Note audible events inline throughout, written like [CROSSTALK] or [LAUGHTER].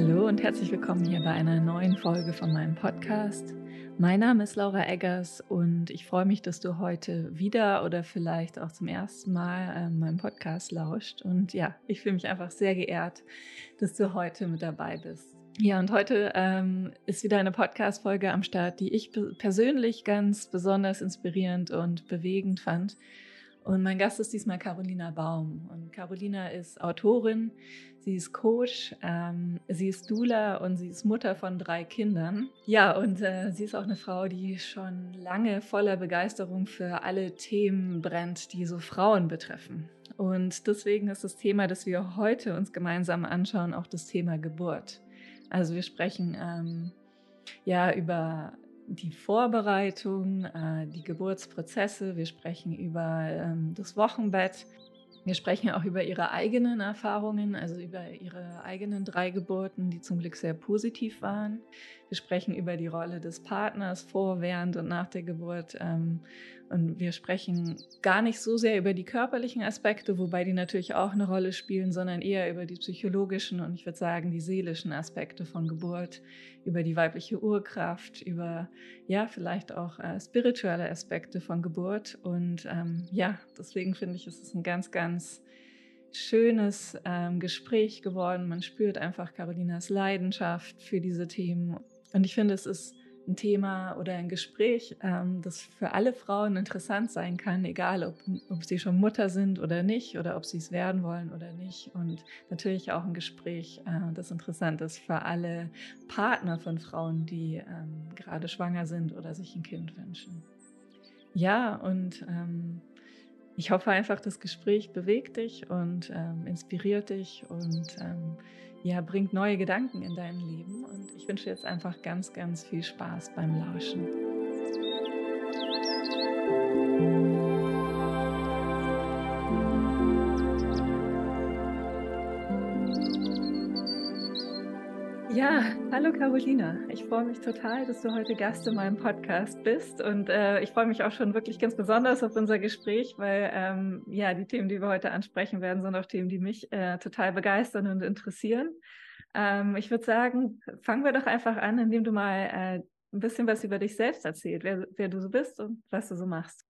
Hallo und herzlich willkommen hier bei einer neuen Folge von meinem Podcast. Mein Name ist Laura Eggers und ich freue mich, dass du heute wieder oder vielleicht auch zum ersten Mal meinem Podcast lauscht. Und ja, ich fühle mich einfach sehr geehrt, dass du heute mit dabei bist. Ja, und heute ähm, ist wieder eine Podcast-Folge am Start, die ich persönlich ganz besonders inspirierend und bewegend fand. Und mein Gast ist diesmal Carolina Baum. Und Carolina ist Autorin, sie ist Coach, ähm, sie ist Dula und sie ist Mutter von drei Kindern. Ja, und äh, sie ist auch eine Frau, die schon lange voller Begeisterung für alle Themen brennt, die so Frauen betreffen. Und deswegen ist das Thema, das wir heute uns gemeinsam anschauen, auch das Thema Geburt. Also wir sprechen ähm, ja über die Vorbereitung, äh, die Geburtsprozesse. Wir sprechen über ähm, das Wochenbett. Wir sprechen auch über ihre eigenen Erfahrungen, also über ihre eigenen drei Geburten, die zum Glück sehr positiv waren. Wir sprechen über die Rolle des Partners vor, während und nach der Geburt ähm, und wir sprechen gar nicht so sehr über die körperlichen Aspekte, wobei die natürlich auch eine Rolle spielen, sondern eher über die psychologischen und ich würde sagen die seelischen Aspekte von Geburt, über die weibliche Urkraft, über ja vielleicht auch äh, spirituelle Aspekte von Geburt. Und ähm, ja, deswegen finde ich, es ist ein ganz, ganz schönes ähm, Gespräch geworden. Man spürt einfach Carolinas Leidenschaft für diese Themen. Und ich finde, es ist ein Thema oder ein Gespräch, ähm, das für alle Frauen interessant sein kann, egal ob, ob sie schon Mutter sind oder nicht oder ob sie es werden wollen oder nicht. Und natürlich auch ein Gespräch, äh, das interessant ist für alle Partner von Frauen, die ähm, gerade schwanger sind oder sich ein Kind wünschen. Ja, und ähm, ich hoffe einfach, das Gespräch bewegt dich und inspiriert dich und ja, bringt neue Gedanken in dein Leben. Und ich wünsche jetzt einfach ganz, ganz viel Spaß beim Lauschen. Hallo Carolina. Ich freue mich total, dass du heute Gast in meinem Podcast bist und äh, ich freue mich auch schon wirklich ganz besonders auf unser Gespräch, weil ähm, ja die Themen, die wir heute ansprechen werden, sind auch Themen, die mich äh, total begeistern und interessieren. Ähm, ich würde sagen, fangen wir doch einfach an, indem du mal äh, ein bisschen was über dich selbst erzählst, wer, wer du so bist und was du so machst.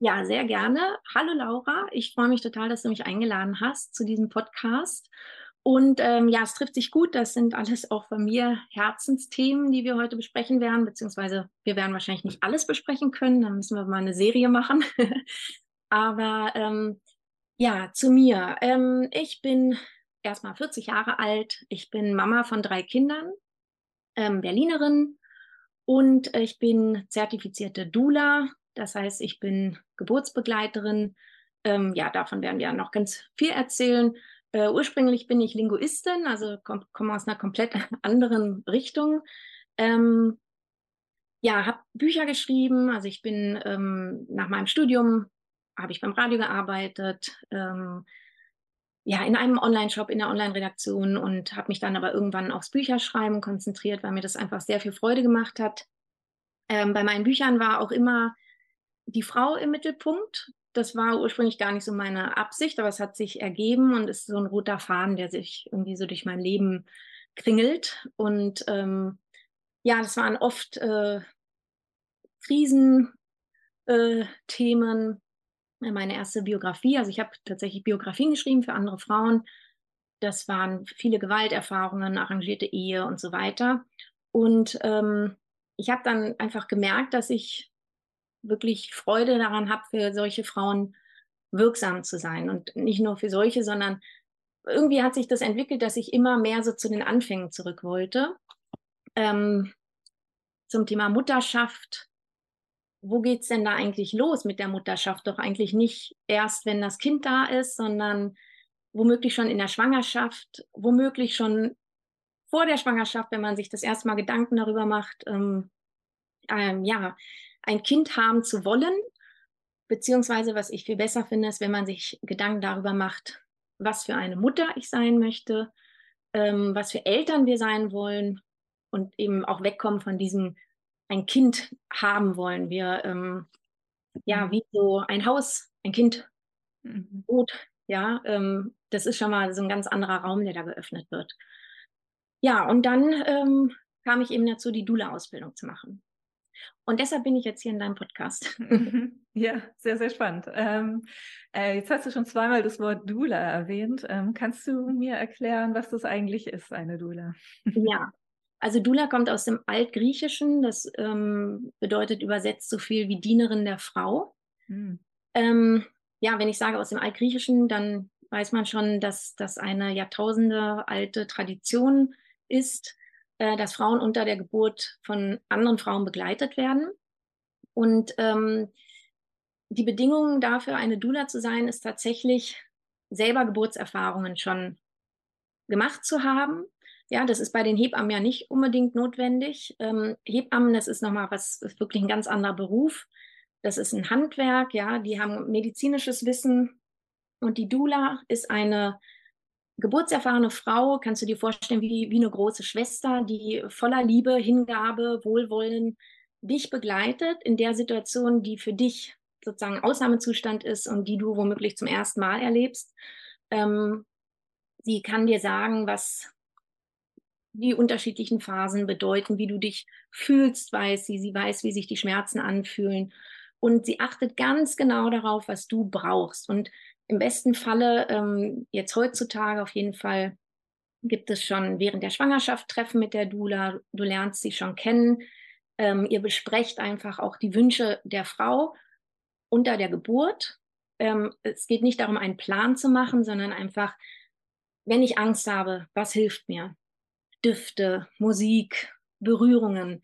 Ja, sehr gerne. Hallo Laura, ich freue mich total, dass du mich eingeladen hast zu diesem Podcast. Und ähm, ja, es trifft sich gut. Das sind alles auch von mir Herzensthemen, die wir heute besprechen werden, beziehungsweise wir werden wahrscheinlich nicht alles besprechen können. Dann müssen wir mal eine Serie machen. [LAUGHS] Aber ähm, ja, zu mir. Ähm, ich bin erstmal 40 Jahre alt. Ich bin Mama von drei Kindern, ähm, Berlinerin und ich bin zertifizierte Doula. Das heißt, ich bin Geburtsbegleiterin. Ähm, ja, davon werden wir noch ganz viel erzählen. Äh, ursprünglich bin ich Linguistin, also komme komm aus einer komplett [LAUGHS] anderen Richtung. Ähm, ja, habe Bücher geschrieben. Also ich bin ähm, nach meinem Studium habe ich beim Radio gearbeitet, ähm, ja, in einem Online-Shop, in der Online-Redaktion und habe mich dann aber irgendwann aufs Bücherschreiben konzentriert, weil mir das einfach sehr viel Freude gemacht hat. Ähm, bei meinen Büchern war auch immer die Frau im Mittelpunkt das war ursprünglich gar nicht so meine Absicht, aber es hat sich ergeben und ist so ein roter Faden, der sich irgendwie so durch mein Leben kringelt. Und ähm, ja, das waren oft äh, Krisenthemen. Äh, meine erste Biografie, also ich habe tatsächlich Biografien geschrieben für andere Frauen. Das waren viele Gewalterfahrungen, arrangierte Ehe und so weiter. Und ähm, ich habe dann einfach gemerkt, dass ich wirklich Freude daran habe, für solche Frauen wirksam zu sein. Und nicht nur für solche, sondern irgendwie hat sich das entwickelt, dass ich immer mehr so zu den Anfängen zurück wollte. Ähm, zum Thema Mutterschaft. Wo geht's denn da eigentlich los mit der Mutterschaft? Doch eigentlich nicht erst, wenn das Kind da ist, sondern womöglich schon in der Schwangerschaft, womöglich schon vor der Schwangerschaft, wenn man sich das erste Mal Gedanken darüber macht, ähm, ähm, ja, ein Kind haben zu wollen, beziehungsweise was ich viel besser finde, ist, wenn man sich Gedanken darüber macht, was für eine Mutter ich sein möchte, ähm, was für Eltern wir sein wollen und eben auch wegkommen von diesem ein Kind haben wollen. Wir ähm, ja mhm. wie so ein Haus, ein Kind, Boot, mhm. ja, ähm, das ist schon mal so ein ganz anderer Raum, der da geöffnet wird. Ja, und dann ähm, kam ich eben dazu, die Dula-Ausbildung zu machen. Und deshalb bin ich jetzt hier in deinem Podcast. [LAUGHS] Ja, sehr, sehr spannend. Ähm, äh, jetzt hast du schon zweimal das Wort Dula erwähnt. Ähm, kannst du mir erklären, was das eigentlich ist, eine Dula? Ja, [LAUGHS] also Dula kommt aus dem Altgriechischen. Das ähm, bedeutet übersetzt so viel wie Dienerin der Frau. Hm. Ähm, ja, wenn ich sage aus dem Altgriechischen, dann weiß man schon, dass das eine Jahrtausende alte Tradition ist äh, dass Frauen unter der Geburt von anderen Frauen begleitet werden. Und ähm, die Bedingung dafür, eine Dula zu sein, ist tatsächlich selber Geburtserfahrungen schon gemacht zu haben. Ja, das ist bei den Hebammen ja nicht unbedingt notwendig. Ähm, Hebammen, das ist nochmal was, ist wirklich ein ganz anderer Beruf. Das ist ein Handwerk, ja, die haben medizinisches Wissen. Und die Dula ist eine geburtserfahrene Frau, kannst du dir vorstellen, wie, wie eine große Schwester, die voller Liebe, Hingabe, Wohlwollen dich begleitet in der Situation, die für dich sozusagen Ausnahmezustand ist und die du womöglich zum ersten Mal erlebst. Ähm, sie kann dir sagen, was die unterschiedlichen Phasen bedeuten, wie du dich fühlst, weiß sie, sie weiß, wie sich die Schmerzen anfühlen. Und sie achtet ganz genau darauf, was du brauchst. Und im besten Falle, ähm, jetzt heutzutage auf jeden Fall, gibt es schon während der Schwangerschaft Treffen mit der Dula. Du lernst sie schon kennen. Ähm, ihr besprecht einfach auch die Wünsche der Frau unter der Geburt. Ähm, es geht nicht darum, einen Plan zu machen, sondern einfach, wenn ich Angst habe, was hilft mir? Düfte, Musik, Berührungen.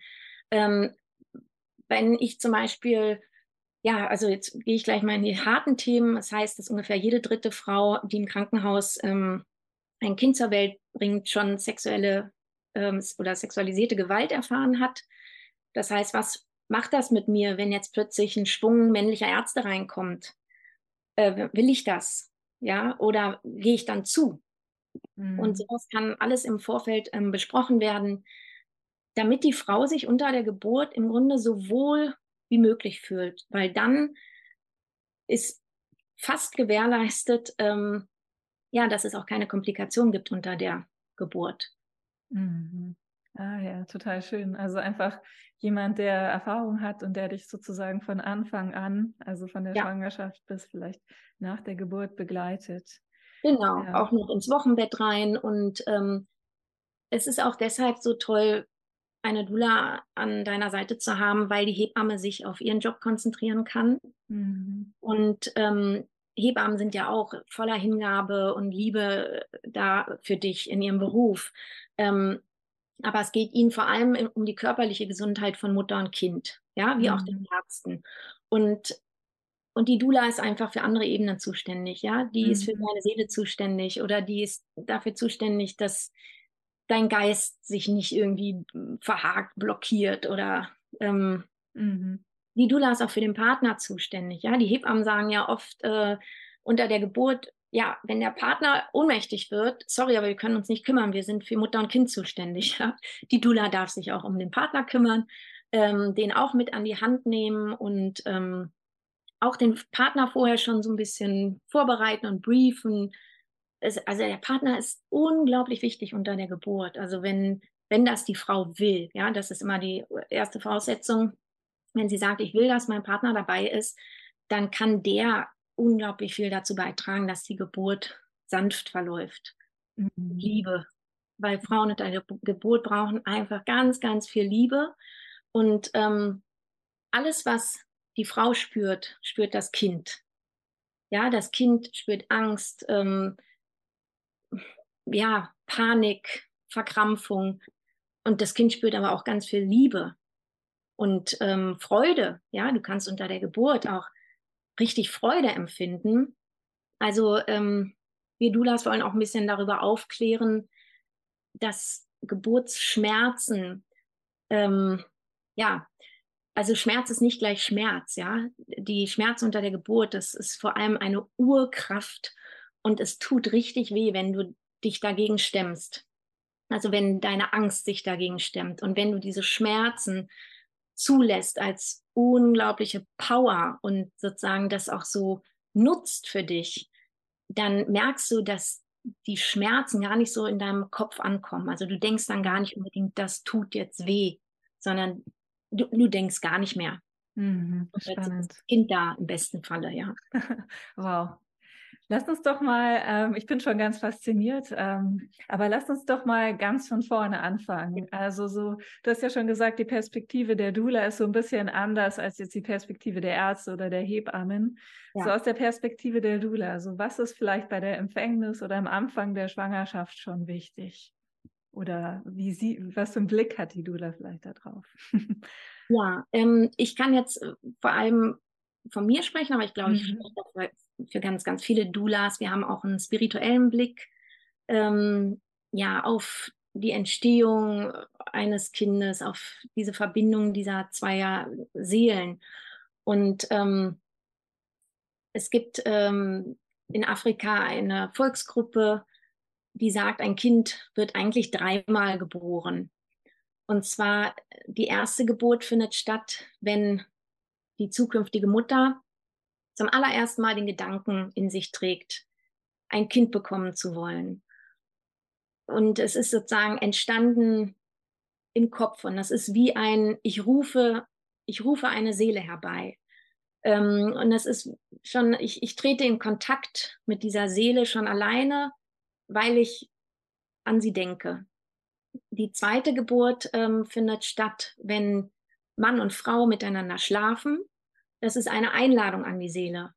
Ähm, wenn ich zum Beispiel ja, also jetzt gehe ich gleich mal in die harten Themen. Das heißt, dass ungefähr jede dritte Frau, die im Krankenhaus ähm, ein Kind zur Welt bringt, schon sexuelle ähm, oder sexualisierte Gewalt erfahren hat. Das heißt, was macht das mit mir, wenn jetzt plötzlich ein Schwung männlicher Ärzte reinkommt? Äh, will ich das? Ja, oder gehe ich dann zu? Mhm. Und sowas kann alles im Vorfeld ähm, besprochen werden, damit die Frau sich unter der Geburt im Grunde sowohl wie möglich fühlt, weil dann ist fast gewährleistet, ähm, ja, dass es auch keine Komplikationen gibt unter der Geburt. Mhm. Ah ja, total schön. Also einfach jemand, der Erfahrung hat und der dich sozusagen von Anfang an, also von der ja. Schwangerschaft bis vielleicht nach der Geburt begleitet. Genau, ja. auch noch ins Wochenbett rein. Und ähm, es ist auch deshalb so toll, eine Dula an deiner Seite zu haben, weil die Hebamme sich auf ihren Job konzentrieren kann. Mhm. Und ähm, Hebammen sind ja auch voller Hingabe und Liebe da für dich in ihrem Beruf. Ähm, aber es geht ihnen vor allem um die körperliche Gesundheit von Mutter und Kind, ja, wie mhm. auch den Ärzten. Und und die Dula ist einfach für andere Ebenen zuständig, ja. Die mhm. ist für mhm. deine Seele zuständig oder die ist dafür zuständig, dass dein Geist sich nicht irgendwie verhakt, blockiert oder ähm, mhm. die Dula ist auch für den Partner zuständig. Ja, die Hebammen sagen ja oft äh, unter der Geburt, ja, wenn der Partner ohnmächtig wird, sorry, aber wir können uns nicht kümmern, wir sind für Mutter und Kind zuständig. [LAUGHS] Ja? Die Dula darf sich auch um den Partner kümmern, ähm, den auch mit an die Hand nehmen und ähm, auch den Partner vorher schon so ein bisschen vorbereiten und briefen, es, also der Partner ist unglaublich wichtig unter der Geburt. Also wenn, wenn das die Frau will, ja, das ist immer die erste Voraussetzung. Wenn sie sagt, ich will, dass mein Partner dabei ist, dann kann der unglaublich viel dazu beitragen, dass die Geburt sanft verläuft. Mhm. Liebe. Weil Frauen unter der Geburt brauchen einfach ganz, ganz viel Liebe. Und ähm, alles, was die Frau spürt, spürt das Kind. Ja, das Kind spürt Angst, ähm, ja, Panik, Verkrampfung. Und das Kind spürt aber auch ganz viel Liebe und ähm, Freude. Ja, du kannst unter der Geburt auch richtig Freude empfinden. Also ähm, wir Dulas wollen auch ein bisschen darüber aufklären, dass Geburtsschmerzen, ähm, ja, also Schmerz ist nicht gleich Schmerz, ja. Die Schmerz unter der Geburt, das ist vor allem eine Urkraft und es tut richtig weh, wenn du dich dagegen stemmst. Also wenn deine Angst sich dagegen stemmt und wenn du diese Schmerzen zulässt als unglaubliche Power und sozusagen das auch so nutzt für dich, dann merkst du, dass die Schmerzen gar nicht so in deinem Kopf ankommen. Also du denkst dann gar nicht unbedingt, das tut jetzt weh, sondern du, du denkst gar nicht mehr. Mhm, spannend. Das Kind da im besten Falle, ja. [LAUGHS] wow. Lass uns doch mal, ähm, ich bin schon ganz fasziniert, ähm, aber lass uns doch mal ganz von vorne anfangen. Also so, du hast ja schon gesagt, die Perspektive der Dula ist so ein bisschen anders als jetzt die Perspektive der Ärzte oder der Hebammen. Ja. So aus der Perspektive der Dula, also was ist vielleicht bei der Empfängnis oder am Anfang der Schwangerschaft schon wichtig? Oder wie sie, was für einen Blick hat die Dula vielleicht da drauf? ja, ähm, ich kann jetzt äh, vor allem von mir sprechen, aber ich glaube, ich mhm. spreche für ganz, ganz viele Doulas. Wir haben auch einen spirituellen Blick ähm, ja, auf die Entstehung eines Kindes, auf diese Verbindung dieser zweier Seelen. Und ähm, es gibt ähm, in Afrika eine Volksgruppe, die sagt, ein Kind wird eigentlich dreimal geboren. Und zwar die erste Geburt findet statt, wenn die zukünftige Mutter zum allerersten Mal den Gedanken in sich trägt, ein Kind bekommen zu wollen. Und es ist sozusagen entstanden im Kopf und das ist wie ein, ich rufe, ich rufe eine Seele herbei. Ähm, und das ist schon, ich, ich trete in Kontakt mit dieser Seele schon alleine, weil ich an sie denke. Die zweite Geburt ähm, findet statt, wenn Mann und Frau miteinander schlafen das ist eine Einladung an die Seele.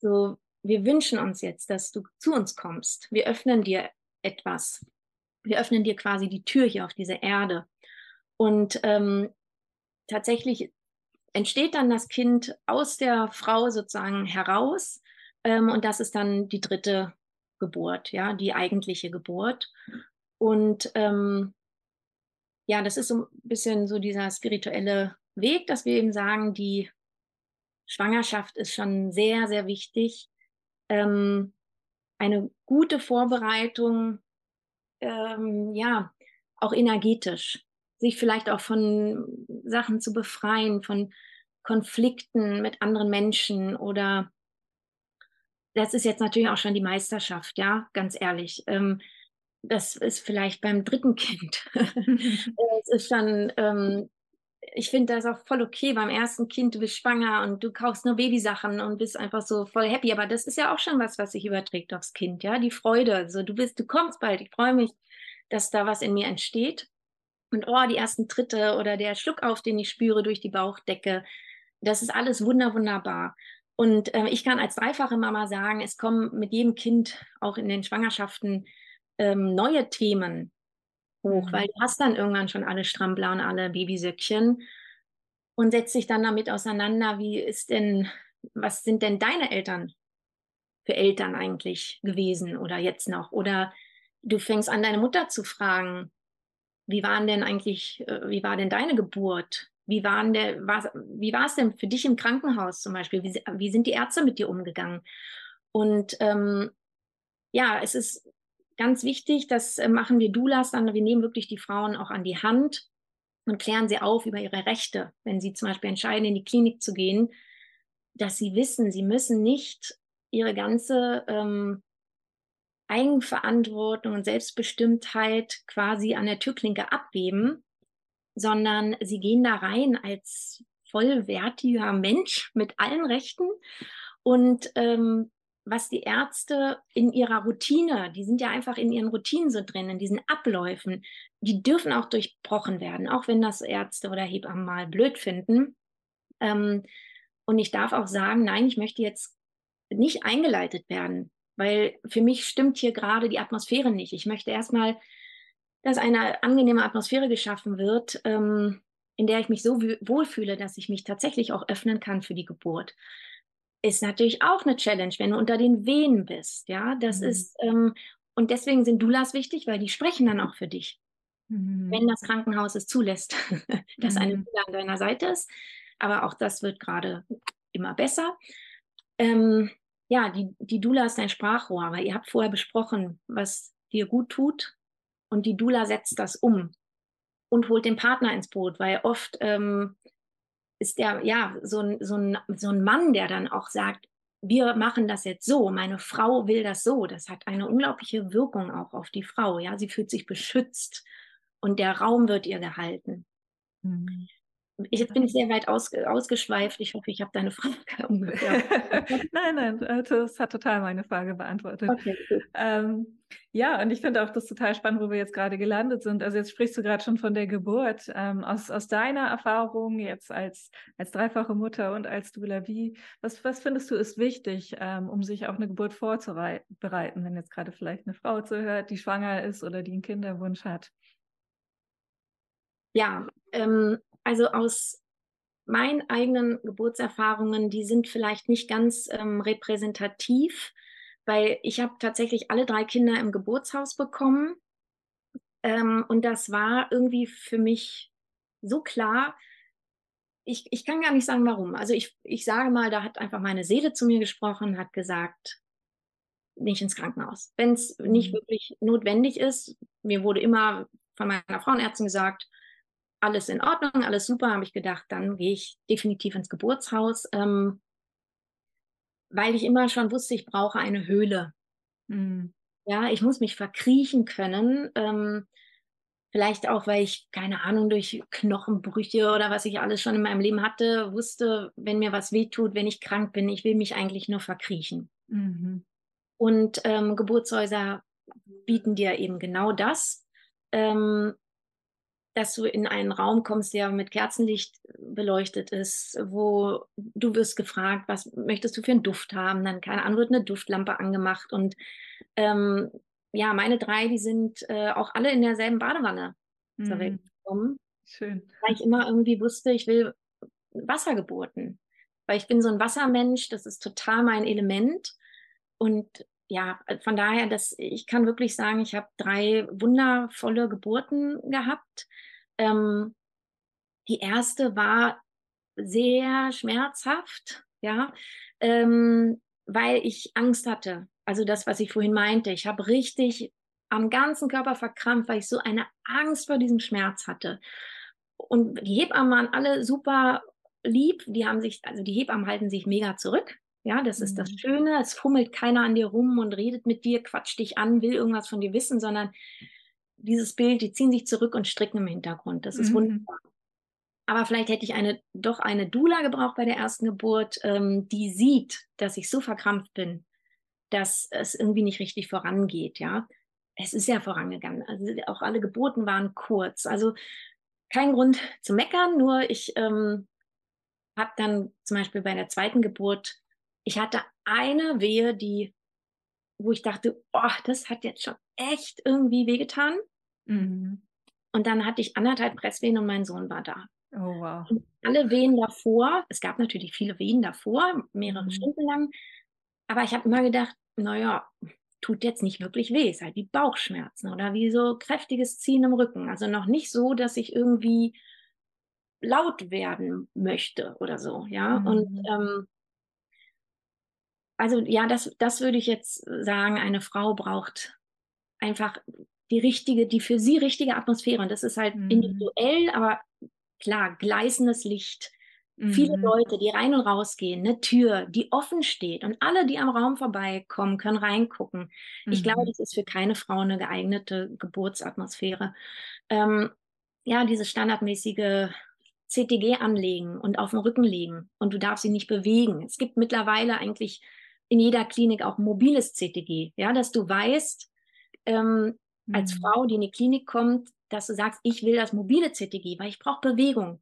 So, wir wünschen uns jetzt, dass du zu uns kommst. Wir öffnen dir etwas. Wir öffnen dir quasi die Tür hier auf diese Erde. Und ähm, tatsächlich entsteht dann das Kind aus der Frau sozusagen heraus. Ähm, und das ist dann die dritte Geburt, ja, die eigentliche Geburt. Und ähm, ja, das ist so ein bisschen so dieser spirituelle Weg, dass wir eben sagen, die Schwangerschaft ist schon sehr, sehr wichtig. Ähm, eine gute Vorbereitung, ähm, ja, auch energetisch, sich vielleicht auch von Sachen zu befreien, von Konflikten mit anderen Menschen oder das ist jetzt natürlich auch schon die Meisterschaft, ja, ganz ehrlich. Ähm, das ist vielleicht beim dritten Kind. [LAUGHS] [LAUGHS] es ist schon ähm, ich finde das auch voll okay beim ersten Kind, du bist schwanger und du kaufst nur Babysachen und bist einfach so voll happy. Aber das ist ja auch schon was, was sich überträgt aufs Kind, ja, die Freude. Also du bist, du kommst bald. Ich freue mich, dass da was in mir entsteht. Und oh, die ersten Tritte oder der Schluck auf, den ich spüre durch die Bauchdecke, das ist alles wunder, wunderbar. Und äh, ich kann als dreifache Mama sagen, es kommen mit jedem Kind auch in den Schwangerschaften ähm, neue Themen, hoch, weil du hast dann irgendwann schon alle Strampler und alle Babysöckchen und setzt dich dann damit auseinander, wie ist denn, was sind denn deine Eltern für Eltern eigentlich gewesen oder jetzt noch? Oder du fängst an, deine Mutter zu fragen, wie waren denn eigentlich, äh, wie war denn deine Geburt? Wie, waren der, war, wie war es denn für dich im Krankenhaus zum Beispiel? Wie, wie sind die Ärzte mit dir umgegangen? Und ähm, ja, es ist Ganz wichtig, das äh, machen wir Doulas dann, wir nehmen wirklich die Frauen auch an die Hand und klären sie auf über ihre Rechte, wenn sie zum Beispiel entscheiden, in die Klinik zu gehen, dass sie wissen, sie müssen nicht ihre ganze ähm, Eigenverantwortung und Selbstbestimmtheit quasi an der Türklinke abgeben, sondern sie gehen da rein als vollwertiger Mensch mit allen Rechten und ähm, was die Ärzte in ihrer Routine, die sind ja einfach in ihren Routinen so drin, in diesen Abläufen, die dürfen auch durchbrochen werden, auch wenn das Ärzte oder Hebammen mal blöd finden. Ähm, und ich darf auch sagen, nein, ich möchte jetzt nicht eingeleitet werden, weil für mich stimmt hier gerade die Atmosphäre nicht. Ich möchte erstmal, dass eine angenehme Atmosphäre geschaffen wird, ähm, in der ich mich so wohlfühle, dass ich mich tatsächlich auch öffnen kann für die Geburt ist natürlich auch eine Challenge, wenn du unter den Wehen bist. Ja, das mhm. ist, ähm, und deswegen sind Doulas wichtig, weil die sprechen dann auch für dich. Mhm. Wenn das Krankenhaus es zulässt, [LAUGHS] dass mhm. eine Doula an deiner Seite ist. Aber auch das wird gerade immer besser. Ähm, ja, die, die Dula ist dein Sprachrohr, weil ihr habt vorher besprochen, was dir gut tut. Und die Dula setzt das um und holt den Partner ins Boot, weil oft ähm, ist der, ja, so ein, so, ein, so ein Mann, der dann auch sagt, wir machen das jetzt so, meine Frau will das so, das hat eine unglaubliche Wirkung auch auf die Frau. Ja, sie fühlt sich beschützt und der Raum wird ihr gehalten. Mhm. Ich bin sehr weit aus, ausgeschweift. Ich hoffe, ich habe deine [LAUGHS] Frage ungefähr. [LAUGHS] nein, nein, äh, das hat total meine Frage beantwortet. Okay, ähm, ja, und ich finde auch das total spannend, wo wir jetzt gerade gelandet sind. Also jetzt sprichst du gerade schon von der Geburt. Ähm, aus, aus deiner Erfahrung jetzt als, als dreifache Mutter und als Dula, wie, was, was findest du ist wichtig, ähm, um sich auf eine Geburt vorzubereiten, wenn jetzt gerade vielleicht eine Frau zuhört, die schwanger ist oder die einen Kinderwunsch hat? Ja, ähm, also aus meinen eigenen Geburtserfahrungen, die sind vielleicht nicht ganz ähm, repräsentativ, weil ich habe tatsächlich alle drei Kinder im Geburtshaus bekommen. Ähm, und das war irgendwie für mich so klar. Ich, ich kann gar nicht sagen, warum. Also ich, ich sage mal, da hat einfach meine Seele zu mir gesprochen, hat gesagt, nicht ins Krankenhaus. Wenn es nicht mhm. wirklich notwendig ist, mir wurde immer von meiner Frauenärztin gesagt, alles in Ordnung, alles super, habe ich gedacht, dann gehe ich definitiv ins Geburtshaus, ähm, weil ich immer schon wusste, ich brauche eine Höhle. Mhm. Ja, ich muss mich verkriechen können. Ähm, vielleicht auch, weil ich, keine Ahnung, durch Knochenbrüche oder was ich alles schon in meinem Leben hatte, wusste, wenn mir was wehtut, wenn ich krank bin, ich will mich eigentlich nur verkriechen. Mhm. Und ähm, Geburtshäuser bieten dir eben genau das. Ähm, dass du in einen Raum kommst, der mit Kerzenlicht beleuchtet ist, wo du wirst gefragt, was möchtest du für einen Duft haben? Dann, keine Ahnung, wird eine Duftlampe angemacht. Und ähm, ja, meine drei, die sind äh, auch alle in derselben Badewanne mhm. zur Welt gekommen. Schön. Weil ich immer irgendwie wusste, ich will Wassergeburten. Weil ich bin so ein Wassermensch, das ist total mein Element. Und ja, von daher, dass ich kann wirklich sagen, ich habe drei wundervolle Geburten gehabt. Ähm, die erste war sehr schmerzhaft, ja, ähm, weil ich Angst hatte. Also das, was ich vorhin meinte. Ich habe richtig am ganzen Körper verkrampft, weil ich so eine Angst vor diesem Schmerz hatte. Und die Hebammen waren alle super lieb. Die haben sich, also die Hebammen halten sich mega zurück. Ja, das mhm. ist das mhm. Schöne. Es fummelt keiner an dir rum und redet mit dir, quatscht dich an, will irgendwas von dir wissen, sondern dieses Bild, die ziehen sich zurück und stricken im Hintergrund. Das ist mhm. wunderbar. Aber vielleicht hätte ich eine, doch eine Dula gebraucht bei der ersten Geburt, ähm, die sieht, dass ich so verkrampft bin, dass es irgendwie nicht richtig vorangeht, ja. Es ist ja vorangegangen. Also auch alle Geburten waren kurz. Also kein Grund zu meckern, nur ich ähm, habe dann zum Beispiel bei der zweiten Geburt, ich hatte eine Wehe, die, wo ich dachte, oh, das hat jetzt schon echt irgendwie wehgetan. Mhm. Und dann hatte ich anderthalb Presswehen und mein Sohn war da. Oh, wow. Und alle Wehen davor, es gab natürlich viele Wehen davor, mehrere mhm. Stunden lang, aber ich habe immer gedacht, naja, tut jetzt nicht wirklich weh, ist halt wie Bauchschmerzen oder wie so kräftiges Ziehen im Rücken. Also noch nicht so, dass ich irgendwie laut werden möchte oder so, ja. Mhm. Und ähm, also ja, das, das würde ich jetzt sagen, eine Frau braucht einfach die richtige, die für sie richtige Atmosphäre. Und das ist halt mhm. individuell, aber klar, gleißendes Licht. Mhm. Viele Leute, die rein und raus gehen, eine Tür, die offen steht und alle, die am Raum vorbeikommen, können reingucken. Mhm. Ich glaube, mhm. das ist für keine Frau eine geeignete Geburtsatmosphäre. Ähm, ja, diese standardmäßige CTG anlegen und auf den Rücken legen und du darfst sie nicht bewegen. Es gibt mittlerweile eigentlich in jeder Klinik auch mobiles CTG, ja, dass du weißt, ähm, mhm. als Frau, die in die Klinik kommt, dass du sagst, ich will das mobile CTG, weil ich brauche Bewegung.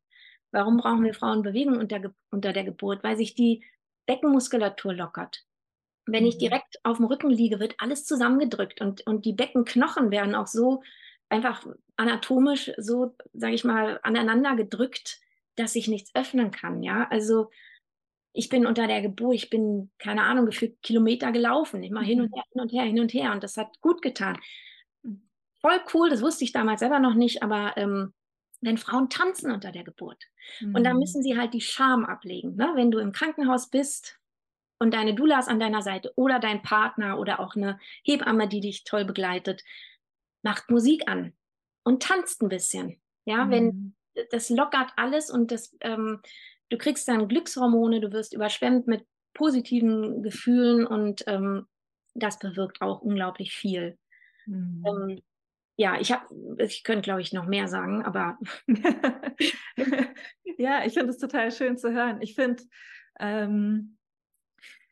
Warum brauchen wir Frauen Bewegung unter, unter der Geburt? Weil sich die Beckenmuskulatur lockert. Wenn mhm. ich direkt auf dem Rücken liege, wird alles zusammengedrückt und, und die Beckenknochen werden auch so einfach anatomisch so, sage ich mal, aneinander gedrückt, dass sich nichts öffnen kann. Ja, also ich bin unter der Geburt, ich bin, keine Ahnung, gefühlt Kilometer gelaufen, immer hin und mhm. her, hin und her, hin und her. Und das hat gut getan. Voll cool, das wusste ich damals selber noch nicht, aber ähm, wenn Frauen tanzen unter der Geburt. Mhm. Und da mhm. müssen sie halt die Scham ablegen. Ne? Wenn du im Krankenhaus bist und deine Dula ist an deiner Seite oder dein Partner oder auch eine Hebamme, die dich toll begleitet, macht Musik an und tanzt ein bisschen. Ja, mhm. wenn das lockert alles und das ähm, du kriegst dann Glückshormone, du wirst überschwemmt mit positiven Gefühlen und ähm, das bewirkt auch unglaublich viel. Mhm. Ähm, ja, ich habe, ich könnte, glaube ich, noch mehr sagen, aber. [LAUGHS] ja, ich finde es total schön zu hören. Ich finde, ähm,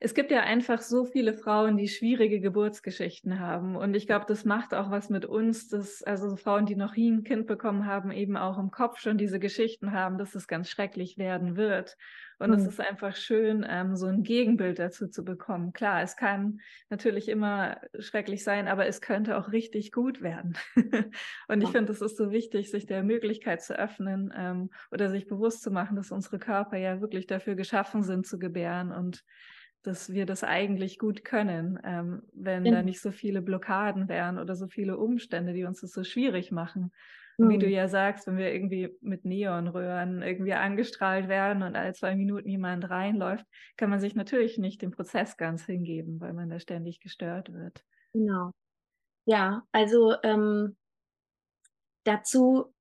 es gibt ja einfach so viele Frauen, die schwierige Geburtsgeschichten haben. Und ich glaube, das macht auch was mit uns, dass also Frauen, die noch nie ein Kind bekommen haben, eben auch im Kopf schon diese Geschichten haben, dass es ganz schrecklich werden wird. Und mhm. es ist einfach schön, ähm, so ein Gegenbild dazu zu bekommen. Klar, es kann natürlich immer schrecklich sein, aber es könnte auch richtig gut werden. [LAUGHS] und ich finde, es ist so wichtig, sich der Möglichkeit zu öffnen ähm, oder sich bewusst zu machen, dass unsere Körper ja wirklich dafür geschaffen sind zu gebären und dass wir das eigentlich gut können, ähm, wenn ja. da nicht so viele Blockaden wären oder so viele Umstände, die uns das so schwierig machen. Und wie du mhm. ja sagst, wenn wir irgendwie mit Neonröhren irgendwie angestrahlt werden und alle zwei Minuten jemand reinläuft, kann man sich natürlich nicht dem Prozess ganz hingeben, weil man da ständig gestört wird. Genau. Ja, also ähm, dazu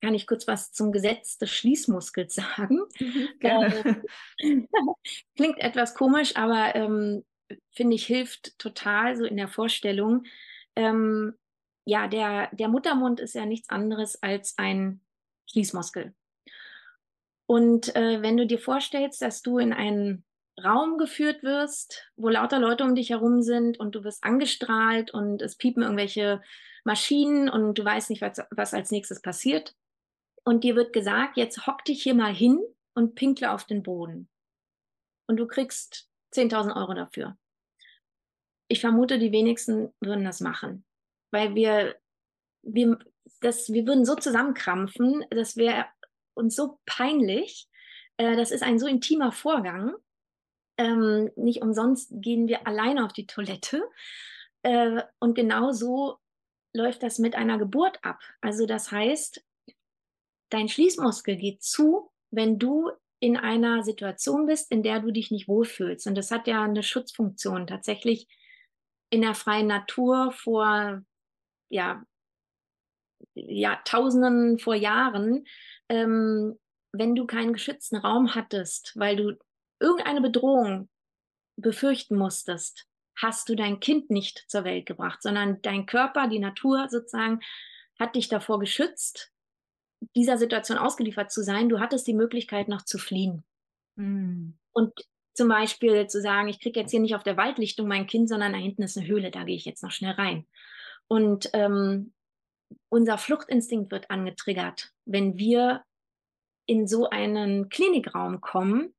kann ich kurz was zum Gesetz des Schließmuskels [LAUGHS] sagen. Mhm, gerne. Ähm, [LAUGHS] klingt etwas komisch, aber ähm, finde ich hilft total so in der Vorstellung. Ähm, ja, der, der Muttermund ist ja nichts anderes als ein Schließmuskel. Und äh, wenn du dir vorstellst, dass du in einen Raum geführt wirst, wo lauter Leute um dich herum sind und du wirst angestrahlt und es piepen irgendwelche Maschinen und du weißt nicht, was, was als nächstes passiert, und dir wird gesagt, jetzt hock dich hier mal hin und pinkle auf den Boden. Und du kriegst 10.000 Euro dafür. Ich vermute, die wenigsten würden das machen, weil wir, wir, das, wir würden so zusammenkrampfen, das wäre uns so peinlich. Äh, das ist ein so intimer Vorgang. Ähm, nicht umsonst gehen wir alleine auf die Toilette. Äh, und genau so läuft das mit einer Geburt ab. Also das heißt, dein Schließmuskel geht zu, wenn du in einer Situation bist, in der du dich nicht wohlfühlst. Und das hat ja eine Schutzfunktion. Tatsächlich in der freien Natur vor ja, Jahrtausenden, vor Jahren, ähm, wenn du keinen geschützten Raum hattest, weil du irgendeine Bedrohung befürchten musstest, hast du dein Kind nicht zur Welt gebracht, sondern dein Körper, die Natur sozusagen, hat dich davor geschützt dieser Situation ausgeliefert zu sein, du hattest die Möglichkeit noch zu fliehen. Mhm. Und zum Beispiel zu sagen, ich kriege jetzt hier nicht auf der Waldlichtung mein Kind, sondern da hinten ist eine Höhle, da gehe ich jetzt noch schnell rein. Und ähm, unser Fluchtinstinkt wird angetriggert, wenn wir in so einen Klinikraum kommen,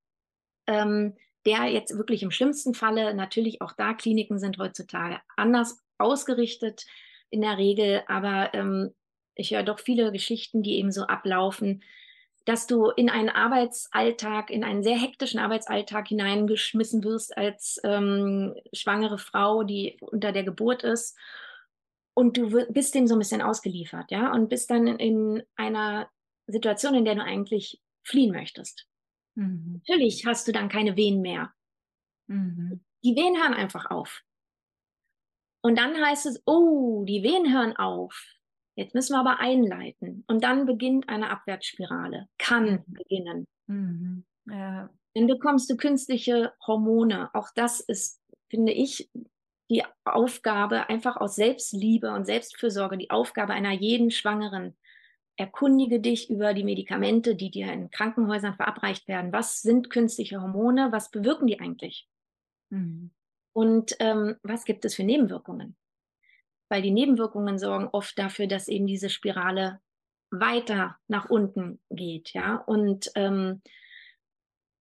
ähm, der jetzt wirklich im schlimmsten Falle, natürlich auch da, Kliniken sind heutzutage anders ausgerichtet in der Regel, aber ähm, ich höre doch viele Geschichten, die eben so ablaufen, dass du in einen Arbeitsalltag, in einen sehr hektischen Arbeitsalltag hineingeschmissen wirst als ähm, schwangere Frau, die unter der Geburt ist. Und du bist dem so ein bisschen ausgeliefert, ja, und bist dann in einer Situation, in der du eigentlich fliehen möchtest. Mhm. Natürlich hast du dann keine Wehen mehr. Mhm. Die Wehen hören einfach auf. Und dann heißt es, oh, die Wehen hören auf. Jetzt müssen wir aber einleiten. Und dann beginnt eine Abwärtsspirale. Kann mhm. beginnen. Mhm. Ja. Dann bekommst du künstliche Hormone. Auch das ist, finde ich, die Aufgabe einfach aus Selbstliebe und Selbstfürsorge, die Aufgabe einer jeden Schwangeren. Erkundige dich über die Medikamente, die dir in Krankenhäusern verabreicht werden. Was sind künstliche Hormone? Was bewirken die eigentlich? Mhm. Und ähm, was gibt es für Nebenwirkungen? Weil die Nebenwirkungen sorgen oft dafür, dass eben diese Spirale weiter nach unten geht, ja. Und ähm,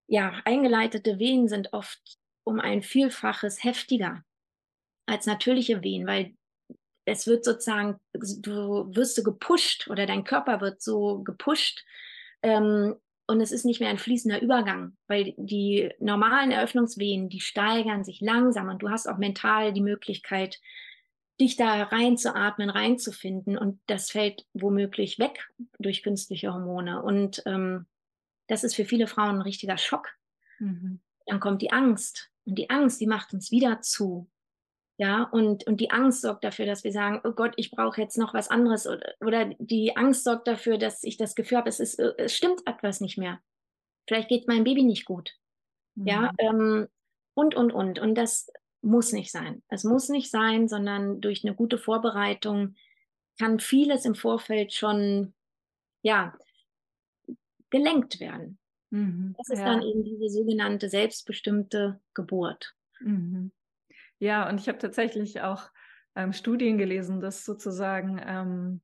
ja, eingeleitete Wehen sind oft um ein Vielfaches heftiger als natürliche Wehen, weil es wird sozusagen, du wirst so gepusht oder dein Körper wird so gepusht ähm, und es ist nicht mehr ein fließender Übergang, weil die normalen Eröffnungswehen, die steigern sich langsam und du hast auch mental die Möglichkeit, dich da reinzuatmen, reinzufinden. Und das fällt womöglich weg durch künstliche Hormone. Und ähm, das ist für viele Frauen ein richtiger Schock. Mhm. Dann kommt die Angst. Und die Angst, die macht uns wieder zu. Ja, und, und die Angst sorgt dafür, dass wir sagen, oh Gott, ich brauche jetzt noch was anderes. Oder, oder die Angst sorgt dafür, dass ich das Gefühl habe, es, ist, es stimmt etwas nicht mehr. Vielleicht geht meinem Baby nicht gut. Mhm. Ja, ähm, und, und, und. Und das muss nicht sein. Es muss nicht sein, sondern durch eine gute Vorbereitung kann vieles im Vorfeld schon, ja, gelenkt werden. Mhm, das ist ja. dann eben diese sogenannte selbstbestimmte Geburt. Mhm. Ja, und ich habe tatsächlich auch ähm, Studien gelesen, dass sozusagen, ähm,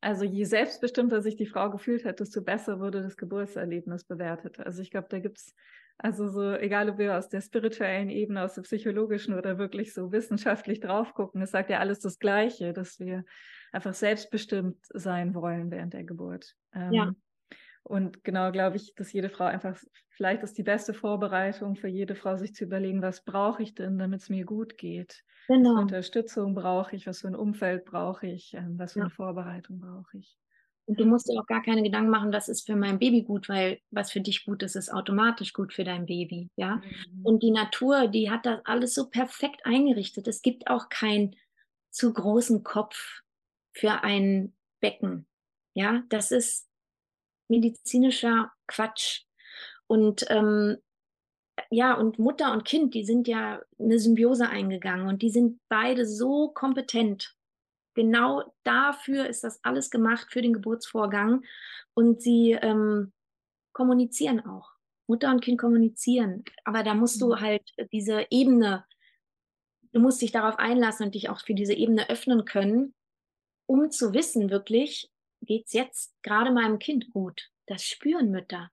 also je selbstbestimmter sich die Frau gefühlt hat, desto besser wurde das Geburtserlebnis bewertet. Also ich glaube, da gibt es also so, egal ob wir aus der spirituellen Ebene, aus der psychologischen oder wirklich so wissenschaftlich drauf gucken, es sagt ja alles das Gleiche, dass wir einfach selbstbestimmt sein wollen während der Geburt. Ähm, ja. Und genau glaube ich, dass jede Frau einfach, vielleicht ist die beste Vorbereitung für jede Frau, sich zu überlegen, was brauche ich denn, damit es mir gut geht? Genau. Was für Unterstützung brauche ich? Was für ein Umfeld brauche ich? Ähm, was für ja. eine Vorbereitung brauche ich? Und du musst dir auch gar keine Gedanken machen, was ist für mein Baby gut, weil was für dich gut ist, ist automatisch gut für dein Baby, ja. Mhm. Und die Natur, die hat das alles so perfekt eingerichtet. Es gibt auch keinen zu großen Kopf für ein Becken, ja. Das ist medizinischer Quatsch. Und ähm, ja, und Mutter und Kind, die sind ja eine Symbiose eingegangen und die sind beide so kompetent. Genau dafür ist das alles gemacht für den Geburtsvorgang. Und sie ähm, kommunizieren auch. Mutter und Kind kommunizieren. Aber da musst du mhm. halt diese Ebene, du musst dich darauf einlassen und dich auch für diese Ebene öffnen können, um zu wissen, wirklich, geht es jetzt gerade meinem Kind gut? Das spüren Mütter.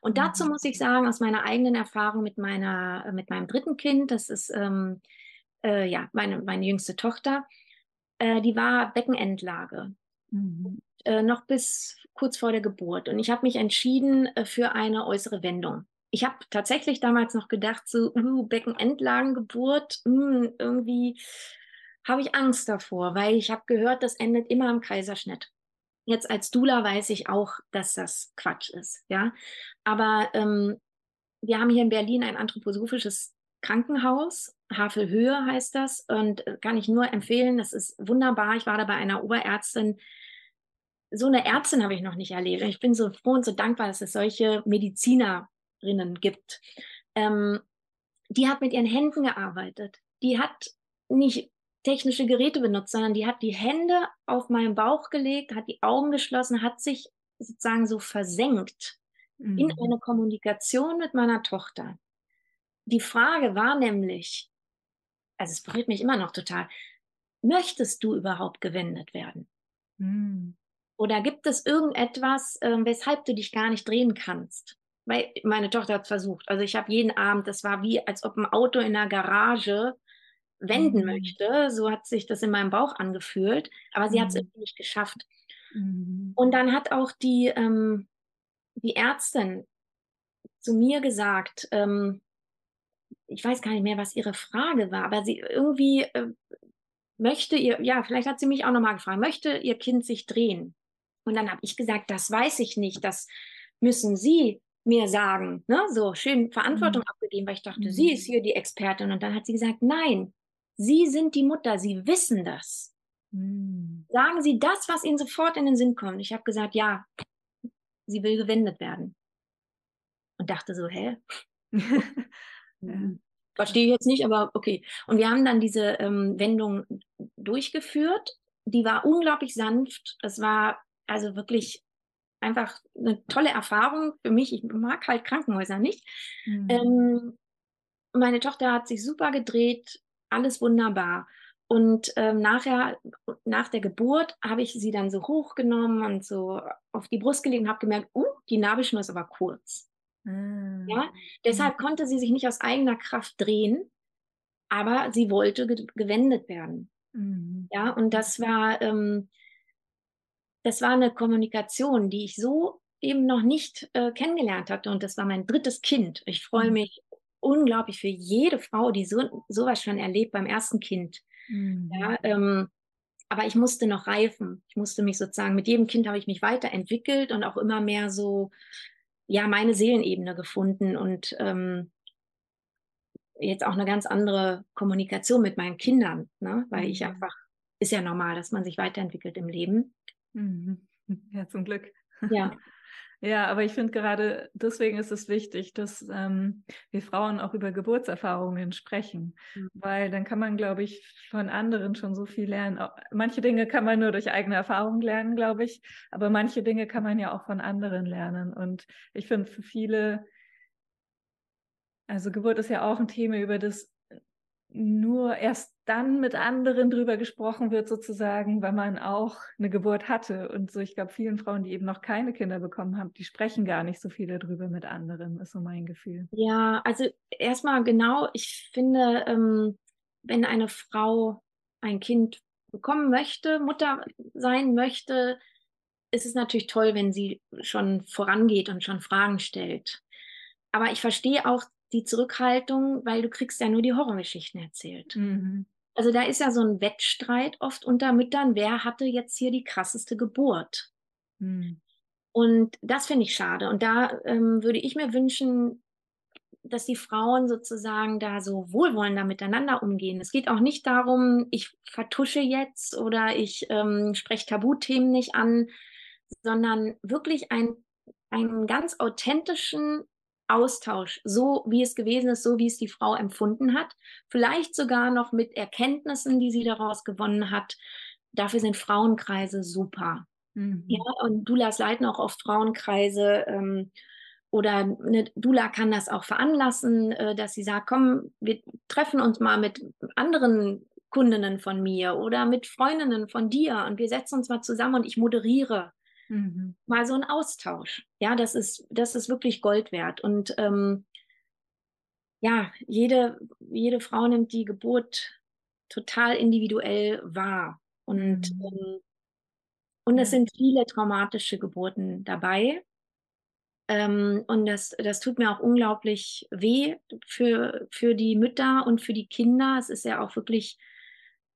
Und dazu mhm. muss ich sagen, aus meiner eigenen Erfahrung mit meiner, mit meinem dritten Kind, das ist ähm, äh, ja meine, meine jüngste Tochter, äh, die war Beckenendlage. Mhm. Äh, noch bis kurz vor der Geburt. Und ich habe mich entschieden äh, für eine äußere Wendung. Ich habe tatsächlich damals noch gedacht, so uh, Beckenendlagengeburt, mh, hm, irgendwie habe ich Angst davor, weil ich habe gehört, das endet immer am Kaiserschnitt. Jetzt als Dula weiß ich auch, dass das Quatsch ist, ja. Aber ähm, wir haben hier in Berlin ein anthroposophisches Krankenhaus, Havelhöhe heißt das, und äh, kann ich nur empfehlen. Das ist wunderbar. Ich war da bei einer Oberärztin. So eine Ärztin habe ich noch nicht erlebt. Ich bin so froh und so dankbar, dass es solche Medizinerinnen gibt. Ähm, die hat mit ihren Händen gearbeitet. Die hat nicht technische Geräte benutzt, sondern die hat die Hände auf meinen Bauch gelegt, hat die Augen geschlossen, hat sich sozusagen so versenkt mhm. in eine Kommunikation mit meiner Tochter. Die Frage war nämlich, also es berührt mich immer noch total, möchtest du überhaupt gewendet werden? Mhm. Oder gibt es irgendetwas, äh, weshalb du dich gar nicht drehen kannst? Weil meine Tochter hat es versucht. Also ich habe jeden Abend, das war wie, als ob ein Auto in der Garage wenden mhm. möchte. So hat sich das in meinem Bauch angefühlt, aber sie mhm. hat es irgendwie nicht geschafft. Mhm. Und dann hat auch die, ähm, die Ärztin zu mir gesagt, ähm, ich weiß gar nicht mehr, was ihre Frage war, aber sie irgendwie äh, möchte ihr, ja, vielleicht hat sie mich auch nochmal gefragt, möchte ihr Kind sich drehen? Und dann habe ich gesagt, das weiß ich nicht, das müssen Sie mir sagen. Ne? So schön Verantwortung mhm. abgegeben, weil ich dachte, mhm. sie ist hier die Expertin. Und dann hat sie gesagt, nein, Sie sind die Mutter, Sie wissen das. Mhm. Sagen Sie das, was Ihnen sofort in den Sinn kommt. Ich habe gesagt, ja, sie will gewendet werden. Und dachte so, hä? [LAUGHS] ja. Verstehe ich jetzt nicht, aber okay. Und wir haben dann diese ähm, Wendung durchgeführt. Die war unglaublich sanft. Es war also wirklich einfach eine tolle Erfahrung für mich. Ich mag halt Krankenhäuser nicht. Mhm. Ähm, meine Tochter hat sich super gedreht, alles wunderbar. Und ähm, nachher, nach der Geburt, habe ich sie dann so hochgenommen und so auf die Brust gelegt und habe gemerkt, uh, die Nabelschnur ist aber kurz. Mhm. Ja? Deshalb konnte sie sich nicht aus eigener Kraft drehen, aber sie wollte ge gewendet werden. Mhm. Ja, und das war, ähm, das war eine Kommunikation, die ich so eben noch nicht äh, kennengelernt hatte. Und das war mein drittes Kind. Ich freue mhm. mich unglaublich für jede Frau, die so sowas schon erlebt beim ersten Kind. Mhm. Ja, ähm, aber ich musste noch reifen. Ich musste mich sozusagen, mit jedem Kind habe ich mich weiterentwickelt und auch immer mehr so, ja, meine Seelenebene gefunden und ähm, jetzt auch eine ganz andere Kommunikation mit meinen Kindern, ne? weil mhm. ich einfach, ist ja normal, dass man sich weiterentwickelt im Leben. Mhm. [LAUGHS] Ja, zum Glück. Ja. [LAUGHS] Ja, aber ich finde gerade deswegen ist es wichtig, dass ähm, wir Frauen auch über Geburtserfahrungen sprechen, mhm. weil dann kann man, glaube ich, von anderen schon so viel lernen. Manche Dinge kann man nur durch eigene Erfahrung lernen, glaube ich, aber manche Dinge kann man ja auch von anderen lernen. Und ich finde für viele, also Geburt ist ja auch ein Thema, über das nur erst dann mit anderen drüber gesprochen wird, sozusagen, wenn man auch eine Geburt hatte. Und so, ich glaube, vielen Frauen, die eben noch keine Kinder bekommen haben, die sprechen gar nicht so viel darüber mit anderen, ist so mein Gefühl. Ja, also erstmal genau, ich finde, ähm, wenn eine Frau ein Kind bekommen möchte, Mutter sein möchte, ist es natürlich toll, wenn sie schon vorangeht und schon Fragen stellt. Aber ich verstehe auch die Zurückhaltung, weil du kriegst ja nur die Horrorgeschichten erzählt. Mhm. Also da ist ja so ein Wettstreit oft unter Müttern, wer hatte jetzt hier die krasseste Geburt? Mhm. Und das finde ich schade. Und da ähm, würde ich mir wünschen, dass die Frauen sozusagen da so wohlwollender miteinander umgehen. Es geht auch nicht darum, ich vertusche jetzt oder ich ähm, spreche Tabuthemen nicht an, sondern wirklich ein, einen ganz authentischen Austausch, so wie es gewesen ist, so wie es die Frau empfunden hat, vielleicht sogar noch mit Erkenntnissen, die sie daraus gewonnen hat. Dafür sind Frauenkreise super. Mhm. Ja, und Dulas leiten auch oft Frauenkreise ähm, oder eine Dula kann das auch veranlassen, äh, dass sie sagt, komm, wir treffen uns mal mit anderen Kundinnen von mir oder mit Freundinnen von dir und wir setzen uns mal zusammen und ich moderiere Mhm. Mal so ein Austausch. Ja, das ist, das ist wirklich Gold wert. Und ähm, ja, jede, jede Frau nimmt die Geburt total individuell wahr. Und, mhm. ähm, und es sind viele traumatische Geburten dabei. Ähm, und das, das tut mir auch unglaublich weh für, für die Mütter und für die Kinder. Es ist ja auch wirklich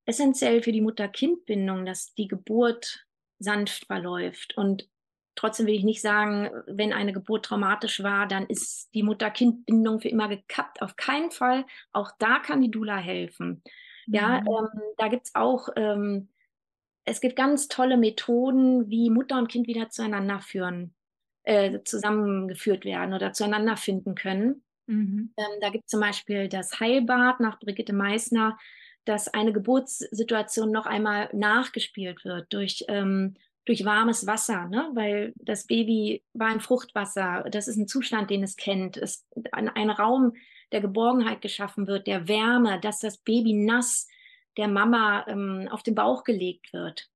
essentiell für die Mutter-Kind-Bindung, dass die Geburt sanft verläuft. Und trotzdem will ich nicht sagen, wenn eine Geburt traumatisch war, dann ist die Mutter-Kind-Bindung für immer gekappt. Auf keinen Fall. Auch da kann die Dula helfen. Mhm. Ja, ähm, da gibt es auch, ähm, es gibt ganz tolle Methoden, wie Mutter und Kind wieder zueinander führen, äh, zusammengeführt werden oder zueinander finden können. Mhm. Ähm, da gibt es zum Beispiel das Heilbad nach Brigitte Meissner dass eine Geburtssituation noch einmal nachgespielt wird durch, ähm, durch warmes Wasser, ne? weil das Baby war im Fruchtwasser. Das ist ein Zustand, den es kennt. Es ein, ein Raum der Geborgenheit geschaffen wird, der Wärme, dass das Baby nass der Mama ähm, auf den Bauch gelegt wird.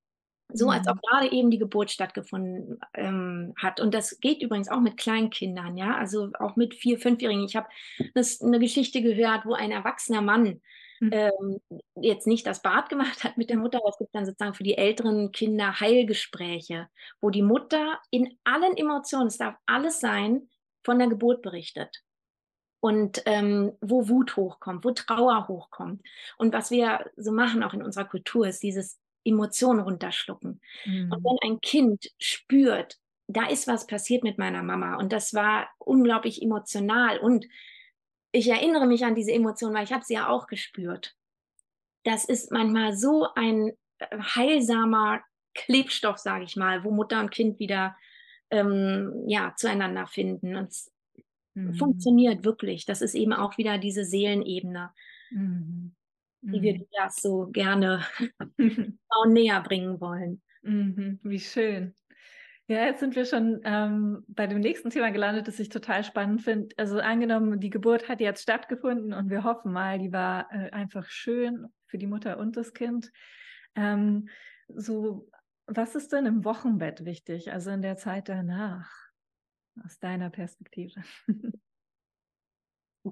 So als mhm. auch gerade eben die Geburt stattgefunden ähm, hat. Und das geht übrigens auch mit Kleinkindern, ja, also auch mit vier, fünfjährigen. Ich habe eine Geschichte gehört, wo ein erwachsener Mann Mhm. ähm, jetzt nicht das Bad gemacht hat mit der Mutter, aber es gibt dann sozusagen für die älteren Kinder Heilgespräche, wo die Mutter in allen Emotionen, es darf alles sein, von der Geburt berichtet. Und ähm, wo Wut hochkommt, wo Trauer hochkommt. Und was wir so machen auch in unserer Kultur, ist dieses Emotionen runterschlucken. Mhm. Und wenn ein Kind spürt, da ist was passiert mit meiner Mama und das war unglaublich emotional und ich erinnere mich an diese Emotion, weil ich habe sie ja auch gespürt. Das ist manchmal so ein äh, heilsamer Klebstoff, sage ich mal, wo Mutter und Kind wieder ähm, ja, zueinander finden. Und es mhm. funktioniert wirklich. Das ist eben auch wieder diese Seelenebene, mhm. die wir mhm. das so gerne [LAUGHS] näher bringen wollen. Mhm. Wie schön. Ja, jetzt sind wir schon ähm, bei dem nächsten Thema gelandet, das ich total spannend finde. Also angenommen, die Geburt hat jetzt stattgefunden und wir hoffen mal, die war äh, einfach schön für die Mutter und das Kind. Ähm, so, was ist denn im Wochenbett wichtig, also in der Zeit danach, aus deiner Perspektive? [LAUGHS]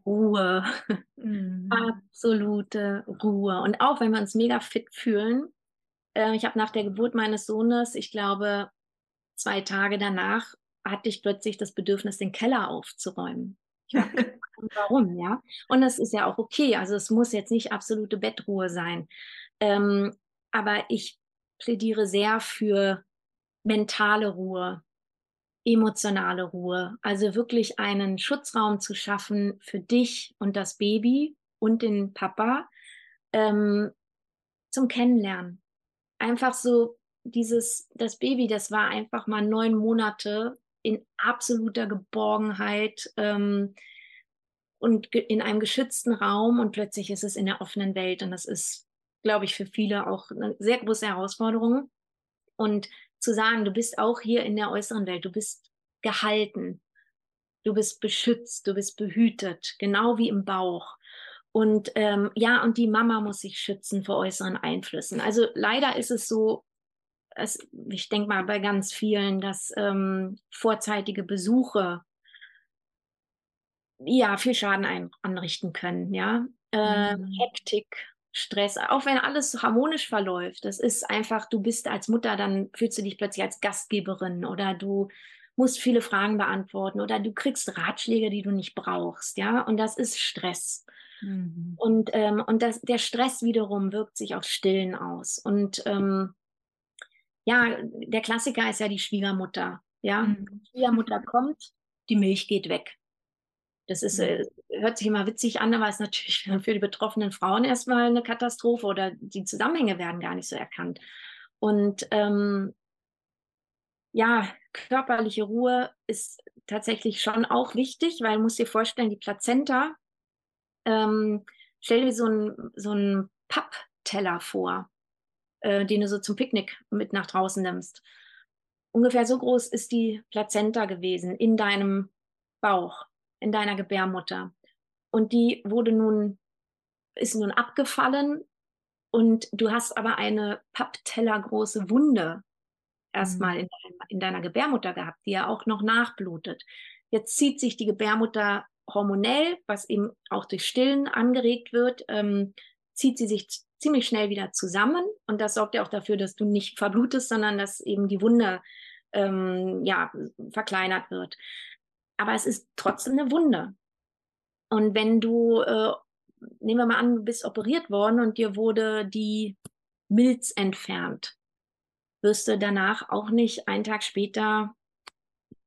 Ruhe, mhm. absolute Ruhe. Und auch wenn wir uns mega fit fühlen, äh, ich habe nach der Geburt meines Sohnes, ich glaube, zwei Tage danach hatte ich plötzlich das Bedürfnis, den Keller aufzuräumen. Nicht, [LAUGHS] warum, ja. Und das ist ja auch okay. Also es muss jetzt nicht absolute Bettruhe sein. Ähm, aber ich plädiere sehr für mentale Ruhe, emotionale Ruhe. Also wirklich einen Schutzraum zu schaffen für dich und das Baby und den Papa ähm, zum Kennenlernen. Einfach so dieses, das Baby, das war einfach mal neun Monate in absoluter Geborgenheit ähm, und in einem geschützten Raum und plötzlich ist es in der offenen Welt und das ist, glaube ich, für viele auch eine sehr große Herausforderung. Und zu sagen, du bist auch hier in der äußeren Welt, du bist gehalten, du bist beschützt, du bist behütet, genau wie im Bauch. Und ähm, ja, und die Mama muss sich schützen vor äußeren Einflüssen. Also leider ist es so, es, ich denke mal bei ganz vielen, dass ähm, vorzeitige Besuche ja viel Schaden ein, anrichten können, ja. Äh, mhm. Hektik, Stress, auch wenn alles harmonisch verläuft. Das ist einfach, du bist als Mutter, dann fühlst du dich plötzlich als Gastgeberin oder du musst viele Fragen beantworten oder du kriegst Ratschläge, die du nicht brauchst, ja. Und das ist Stress. Mhm. Und, ähm, und das, der Stress wiederum wirkt sich auf Stillen aus. Und ähm, ja, der Klassiker ist ja die Schwiegermutter. Ja, mhm. die Schwiegermutter kommt, die Milch geht weg. Das ist, mhm. äh, hört sich immer witzig an, aber ist natürlich [LAUGHS] für die betroffenen Frauen erstmal eine Katastrophe oder die Zusammenhänge werden gar nicht so erkannt. Und ähm, ja, körperliche Ruhe ist tatsächlich schon auch wichtig, weil du musst dir vorstellen, die Plazenta, ähm, stell dir so einen so einen Pappteller vor, äh, den du so zum Picknick mit nach draußen nimmst. Ungefähr so groß ist die Plazenta gewesen in deinem Bauch, in deiner Gebärmutter. Und die wurde nun, ist nun abgefallen und du hast aber eine papptellergroße Wunde erstmal mhm. in, in, deiner Gebärmutter gehabt, die ja auch noch nachblutet. Jetzt zieht sich die Gebärmutter hormonell, was eben auch durch Stillen angeregt wird, ähm, zieht sie sich ziemlich schnell wieder zusammen und das sorgt ja auch dafür, dass du nicht verblutest, sondern dass eben die Wunde ähm, ja, verkleinert wird. Aber es ist trotzdem eine Wunde. Und wenn du, äh, nehmen wir mal an, du bist operiert worden und dir wurde die Milz entfernt, wirst du danach auch nicht einen Tag später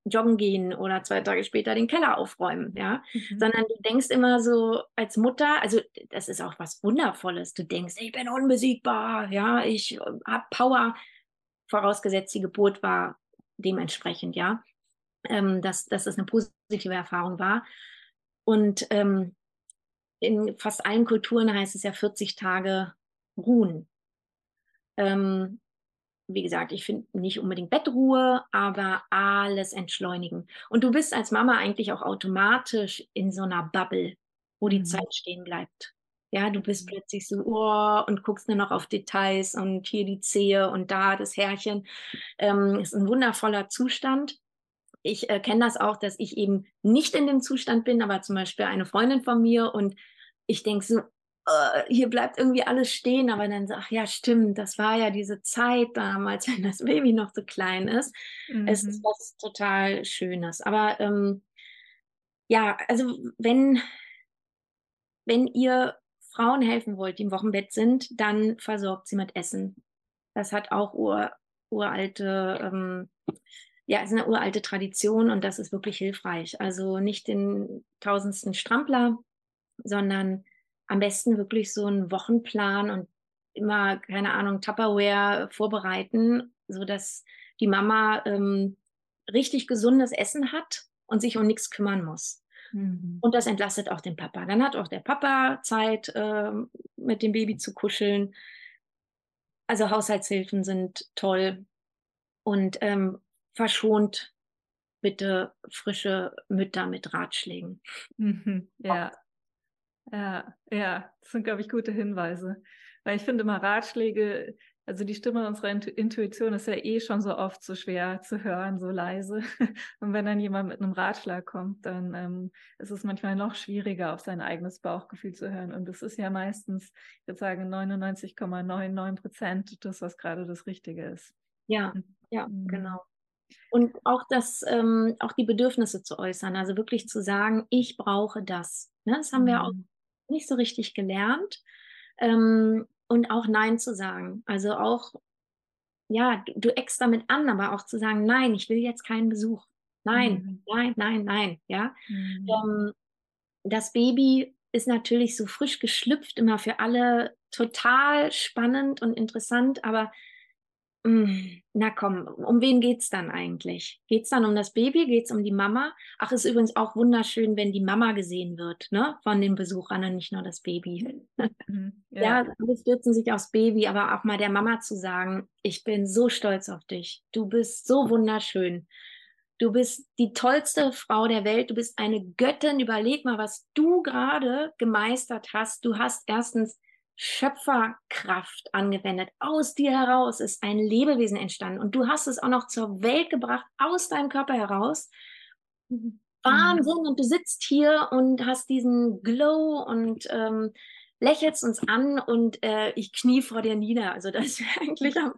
joggen gehen oder zwei Tage später den Keller aufräumen, ja, mhm. sondern du denkst immer so als Mutter, also das ist auch was Wundervolles. Du denkst, ich bin unbesiegbar, ja, ich äh, habe Power, vorausgesetzt die Geburt war dementsprechend, ja, ähm, dass, dass das eine positive Erfahrung war. Und ähm, in fast allen Kulturen heißt es ja 40 Tage ruhen. Ähm, wie gesagt, ich finde nicht unbedingt Bettruhe, aber alles entschleunigen. Und du bist als Mama eigentlich auch automatisch in so einer Bubble, wo die mhm. Zeit stehen bleibt. Ja, du bist plötzlich so, oh, und guckst nur noch auf Details und hier die Zehe und da das Härchen. Ähm, ist ein wundervoller Zustand. Ich äh, kenne das auch, dass ich eben nicht in dem Zustand bin, aber zum Beispiel eine Freundin von mir und ich denke so, äh, hier bleibt irgendwie alles stehen, aber dann sag, ja, stimmt, das war ja diese Zeit damals, [LAUGHS] wenn das Baby noch so klein ist. Mhm. Es ist mhm. was total Schönes. Aber ähm, ja, also wenn, wenn ihr Frauen helfen wollt, die im Wochenbett sind, dann versorgt sie mit Essen. Das hat auch ur, uralte, ähm, ja, ist eine uralte Tradition und das ist wirklich hilfreich. Also nicht den tausendsten Strampler, sondern am besten wirklich so einen Wochenplan und immer, keine Ahnung, Tupperware vorbereiten, sodass die Mama ähm, richtig gesundes Essen hat und sich um nichts kümmern muss. Mhm. Und das entlastet auch den Papa. Dann hat auch der Papa Zeit, äh, mit dem Baby zu kuscheln. Also Haushaltshilfen sind toll und ähm, verschont bitte frische Mütter mit Ratschlägen. Mhm, ja. Ja, ja, das sind, glaube ich, gute Hinweise. Weil ich finde immer Ratschläge, also die Stimme unserer Intuition ist ja eh schon so oft so schwer zu hören, so leise. [LAUGHS] Und wenn dann jemand mit einem Ratschlag kommt, dann ähm, ist es manchmal noch schwieriger, auf sein eigenes Bauchgefühl zu hören. Und das ist ja meistens, ich würde sagen, 99,99 Prozent das, was gerade das Richtige ist. Ja, ja, mhm. genau. Und auch das, ähm, auch die Bedürfnisse zu äußern, also wirklich zu sagen, ich brauche das. Ne? Das haben mhm. wir auch mhm nicht so richtig gelernt. Ähm, und auch Nein zu sagen. Also auch, ja, du, du eckst damit an, aber auch zu sagen, nein, ich will jetzt keinen Besuch. Nein, mhm. nein, nein, nein, ja. Mhm. Ähm, das Baby ist natürlich so frisch geschlüpft, immer für alle total spannend und interessant, aber na komm, um wen geht es dann eigentlich? Geht es dann um das Baby? Geht es um die Mama? Ach, ist übrigens auch wunderschön, wenn die Mama gesehen wird, ne? Von den Besuchern und nicht nur das Baby. [LAUGHS] Mhm, [LAUGHS] ja, ja alle stürzen sich aufs Baby, aber auch mal der Mama zu sagen, ich bin so stolz auf dich. Du bist so wunderschön. Du bist die tollste Frau der Welt. Du bist eine Göttin. Überleg mal, was du gerade gemeistert hast. Du hast erstens Schöpferkraft angewendet. Aus dir heraus ist ein Lebewesen entstanden und du hast es auch noch zur Welt gebracht, aus deinem Körper heraus. Mhm. Wahnsinn! Und du sitzt hier und hast diesen Glow und ähm, lächelst uns an und äh, ich knie vor dir nieder. Also das wäre [LAUGHS] eigentlich am,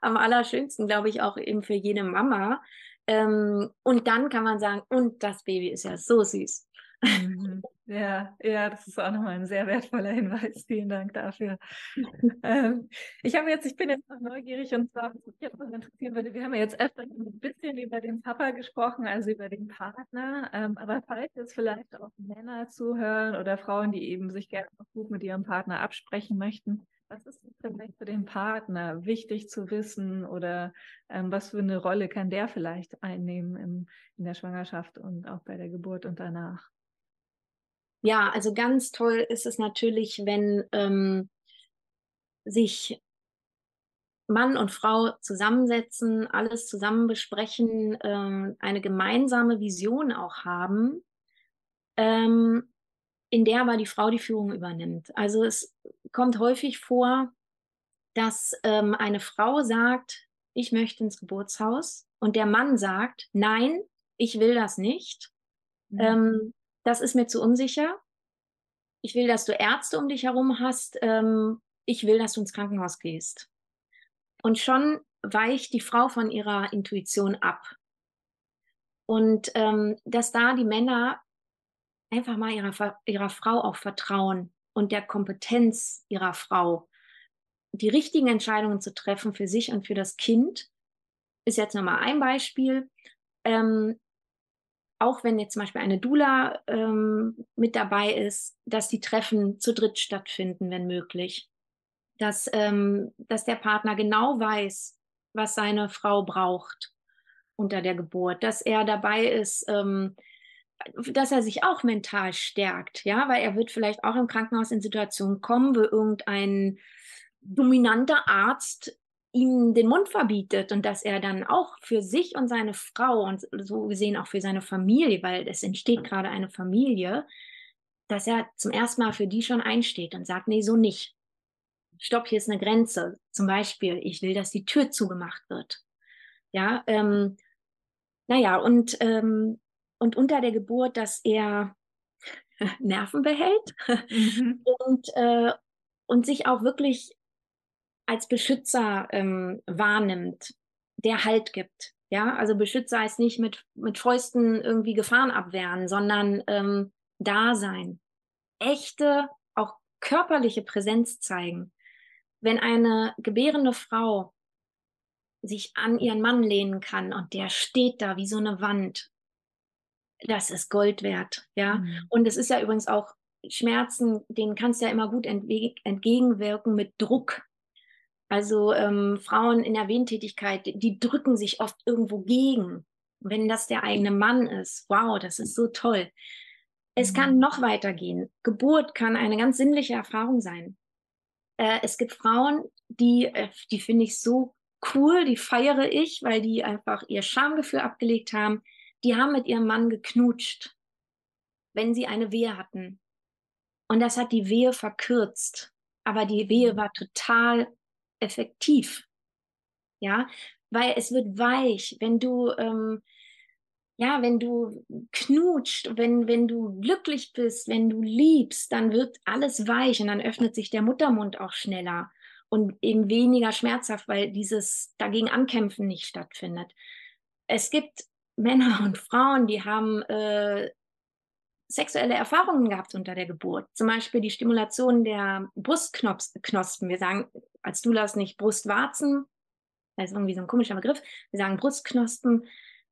am allerschönsten, glaube ich, auch eben für jede Mama. Ähm, und dann kann man sagen, und das Baby ist ja so süß. Mhm. Ja, ja, das ist auch nochmal ein sehr wertvoller Hinweis. Vielen Dank dafür. [LAUGHS] ähm, ich habe jetzt, ich bin jetzt noch neugierig und zwar, was mich jetzt noch interessieren würde, wir haben ja jetzt öfter ein bisschen über den Papa gesprochen, also über den Partner. Ähm, aber falls jetzt vielleicht auch Männer zuhören oder Frauen, die eben sich gerne noch gut mit ihrem Partner absprechen möchten, was ist vielleicht für den Partner wichtig zu wissen oder ähm, was für eine Rolle kann der vielleicht einnehmen im, in der Schwangerschaft und auch bei der Geburt und danach? Ja, also ganz toll ist es natürlich, wenn ähm, sich Mann und Frau zusammensetzen, alles zusammen besprechen, ähm, eine gemeinsame Vision auch haben, ähm, in der aber die Frau die Führung übernimmt. Also es kommt häufig vor, dass ähm, eine Frau sagt, ich möchte ins Geburtshaus und der Mann sagt, nein, ich will das nicht. Mhm. Das ist mir zu unsicher. Ich will, dass du Ärzte um dich herum hast. Ähm, ich will, dass du ins Krankenhaus gehst. Und schon weicht die Frau von ihrer Intuition ab. Und ähm, dass da die Männer einfach mal ihrer, ihrer Frau auch vertrauen und der Kompetenz ihrer Frau, die richtigen Entscheidungen zu treffen für sich und für das Kind, ist jetzt nochmal ein Beispiel. Ähm, auch wenn jetzt zum Beispiel eine Dula ähm, mit dabei ist, dass die Treffen zu dritt stattfinden, wenn möglich. Dass, ähm, dass der Partner genau weiß, was seine Frau braucht unter der Geburt, dass er dabei ist, ähm, dass er sich auch mental stärkt, ja, weil er wird vielleicht auch im Krankenhaus in Situationen kommen, wo irgendein dominanter Arzt ihm den Mund verbietet und dass er dann auch für sich und seine Frau und so gesehen auch für seine Familie, weil es entsteht gerade eine Familie, dass er zum ersten Mal für die schon einsteht und sagt, nee, so nicht. Stopp, hier ist eine Grenze. Zum Beispiel, ich will, dass die Tür zugemacht wird. Ja, ähm, naja, und, ähm, und unter der Geburt, dass er [LAUGHS] Nerven behält mhm. und, äh, und sich auch wirklich als Beschützer ähm, wahrnimmt, der Halt gibt. Ja, also Beschützer heißt nicht mit, mit Fäusten irgendwie Gefahren abwehren, sondern ähm, da sein. Echte, auch körperliche Präsenz zeigen. Wenn eine gebärende Frau sich an ihren Mann lehnen kann und der steht da wie so eine Wand, das ist Gold wert, ja. Mhm. Und es ist ja übrigens auch Schmerzen, denen kannst du ja immer gut entgegenwirken mit Druck. Also ähm, Frauen in der Wehentätigkeit, die drücken sich oft irgendwo gegen. Wenn das der eigene Mann ist, wow, das ist so toll. Es mhm. kann noch weitergehen. Geburt kann eine ganz sinnliche Erfahrung sein. Äh, es gibt Frauen, die, äh, die finde ich so cool, die feiere ich, weil die einfach ihr Schamgefühl abgelegt haben. Die haben mit ihrem Mann geknutscht, wenn sie eine Wehe hatten. Und das hat die Wehe verkürzt. Aber die Wehe mhm. war total effektiv. Ja, weil es wird weich, wenn du, ähm, ja, wenn du knutscht, wenn, wenn du glücklich bist, wenn du liebst, dann wird alles weich und dann öffnet sich der Muttermund auch schneller und eben weniger schmerzhaft, weil dieses dagegen ankämpfen nicht stattfindet. Es gibt Männer und Frauen, die haben äh, sexuelle Erfahrungen gehabt unter der Geburt. Zum Beispiel die Stimulation der Brustknospen. Wir sagen als Doulas nicht Brustwarzen, das ist irgendwie so ein komischer Begriff. Wir sagen Brustknospen.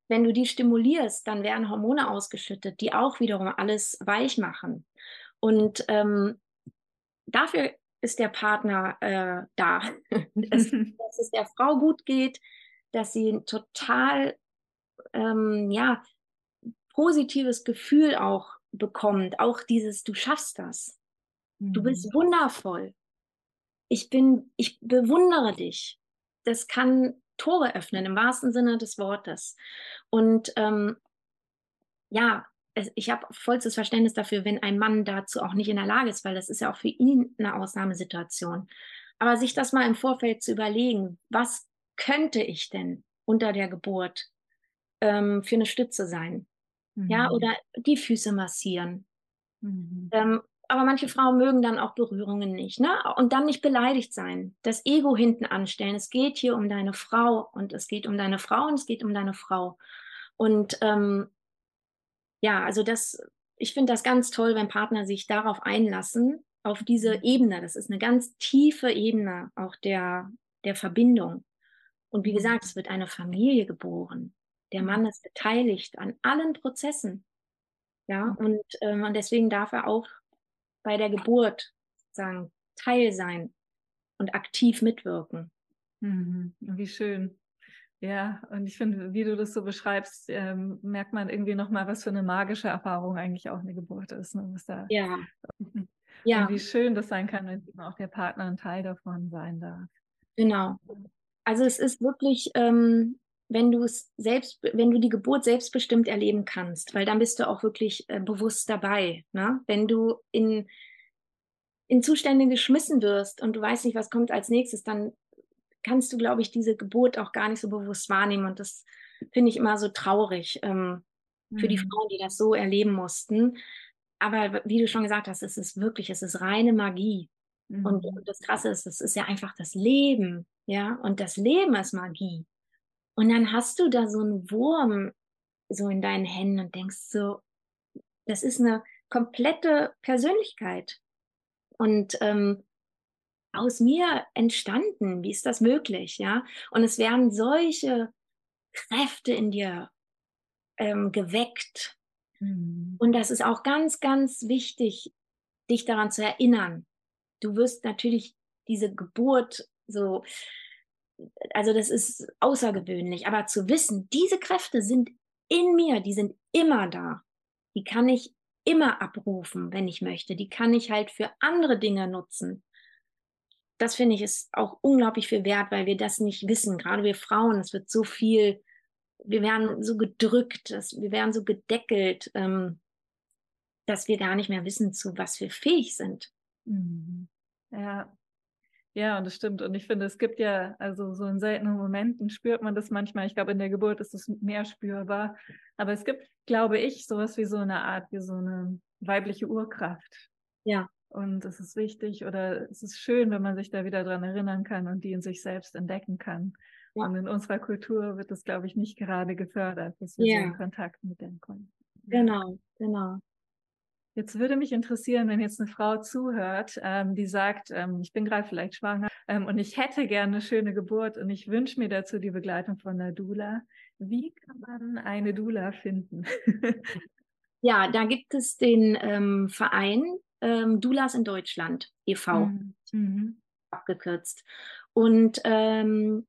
Wenn du die stimulierst, dann werden Hormone ausgeschüttet, die auch wiederum alles weich machen. Und ähm, dafür ist der Partner äh, da. [LAUGHS] es, dass es der Frau gut geht, dass sie ein total ähm, ja, positives Gefühl auch bekommt. Auch dieses, du schaffst das. Mhm. Du bist mhm. wundervoll. Ich bin, ich bewundere dich. Das kann Tore öffnen im wahrsten Sinne des Wortes. Und ähm, ja, ich habe vollstes Verständnis dafür, wenn ein Mann dazu auch nicht in der Lage ist, weil das ist ja auch für ihn eine Ausnahmesituation. Aber sich das mal im Vorfeld zu überlegen, was könnte ich denn unter der Geburt ähm, für eine Stütze sein? Mhm. Ja, oder die Füße massieren. Mhm. Ähm, aber manche Frauen mögen dann auch Berührungen nicht, ne? Und dann nicht beleidigt sein, das Ego hinten anstellen. Es geht hier um deine Frau und es geht um deine Frau und es geht um deine Frau. Und ähm, ja, also das, ich finde das ganz toll, wenn Partner sich darauf einlassen, auf diese mhm. Ebene. Das ist eine ganz tiefe Ebene auch der, der Verbindung. Und wie gesagt, es wird eine Familie geboren. Der Mann ist beteiligt an allen Prozessen. Ja, und, ähm, und deswegen darf er auch bei der Geburt sagen, Teil sein und aktiv mitwirken. Mhm. Wie schön. Ja, und ich finde, wie du das so beschreibst, ähm, merkt man irgendwie nochmal, was für eine magische Erfahrung eigentlich auch eine Geburt ist. Ne? Was da, ja. [LAUGHS] ja. Und wie schön das sein kann, wenn auch der Partner ein Teil davon sein darf. Genau. Also es ist wirklich, ähm, wenn du es selbst, wenn du die Geburt selbstbestimmt erleben kannst, weil dann bist du auch wirklich äh, bewusst dabei. Ne? Wenn du in, in Zustände geschmissen wirst und du weißt nicht, was kommt als nächstes, dann kannst du, glaube ich, diese Geburt auch gar nicht so bewusst wahrnehmen. Und das finde ich immer so traurig ähm, mhm. für die mhm. Frauen, die das so erleben mussten. Aber wie du schon gesagt hast, es ist wirklich, es ist reine Magie. Mhm. Und, und das Krasse ist, es ist ja einfach das Leben. Ja, und das Leben ist Magie. Und dann hast du da so einen Wurm so in deinen Händen und denkst so, das ist eine komplette Persönlichkeit. Und ähm, aus mir entstanden? Wie ist das möglich? Ja, und es werden solche Kräfte in dir ähm, geweckt. Mhm. Und das ist auch ganz, ganz wichtig, dich daran zu erinnern. Du wirst natürlich diese Geburt so, also das ist außergewöhnlich, aber zu wissen, diese Kräfte sind in mir, die sind immer da. Die kann ich immer abrufen, wenn ich möchte. Die kann ich halt für andere Dinge nutzen das finde ich ist auch unglaublich viel wert, weil wir das nicht wissen. Gerade wir Frauen, es wird so viel, wir werden so gedrückt, dass, wir werden so gedeckelt, ähm, dass wir gar nicht mehr wissen, zu was wir fähig sind. Mhm. Ja. Ja, und das stimmt. Und ich finde, es gibt ja, also so in seltenen Momenten spürt man das manchmal. Ich glaube, in der Geburt ist es mehr spürbar. Aber es gibt, glaube ich, sowas wie so eine Art, wie so eine weibliche Urkraft. Ja. Und es ist wichtig oder es ist schön, wenn man sich da wieder dran erinnern kann und die in sich selbst entdecken kann. Ja. Und in unserer Kultur wird das, glaube ich, nicht gerade gefördert, dass wir ja. so in Kontakt mit dem kommen. Genau, genau. Jetzt würde mich interessieren, wenn jetzt eine Frau zuhört, ähm, die sagt, ähm, ich bin gerade vielleicht schwanger ähm, und ich hätte gerne eine schöne Geburt und ich wünsche mir dazu die Begleitung von einer Doula. Wie kann man eine Doula finden? [LAUGHS] ja, da gibt es den ähm, Verein ähm, Doulas in Deutschland e.V. Mhm. mhm. abgekürzt. Und, ähm,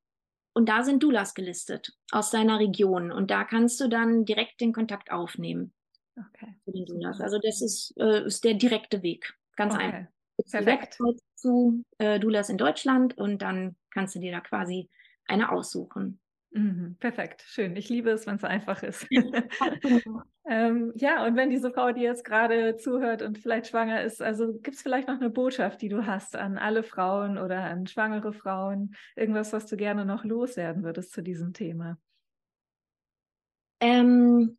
und da sind Doulas gelistet aus deiner Region. Und da kannst du dann direkt den Kontakt aufnehmen. Okay. Für den Doulas. Also das ist, äh, ist der direkte Weg. Ganz okay. einfach. Perfekt. Zu äh, Doulas in Deutschland und dann kannst du dir da quasi eine aussuchen. Mhm, perfekt, schön. Ich liebe es, wenn es einfach ist. [LAUGHS] ähm, ja, und wenn diese Frau, die jetzt gerade zuhört und vielleicht schwanger ist, also gibt es vielleicht noch eine Botschaft, die du hast an alle Frauen oder an schwangere Frauen, irgendwas, was du gerne noch loswerden würdest zu diesem Thema? Ähm,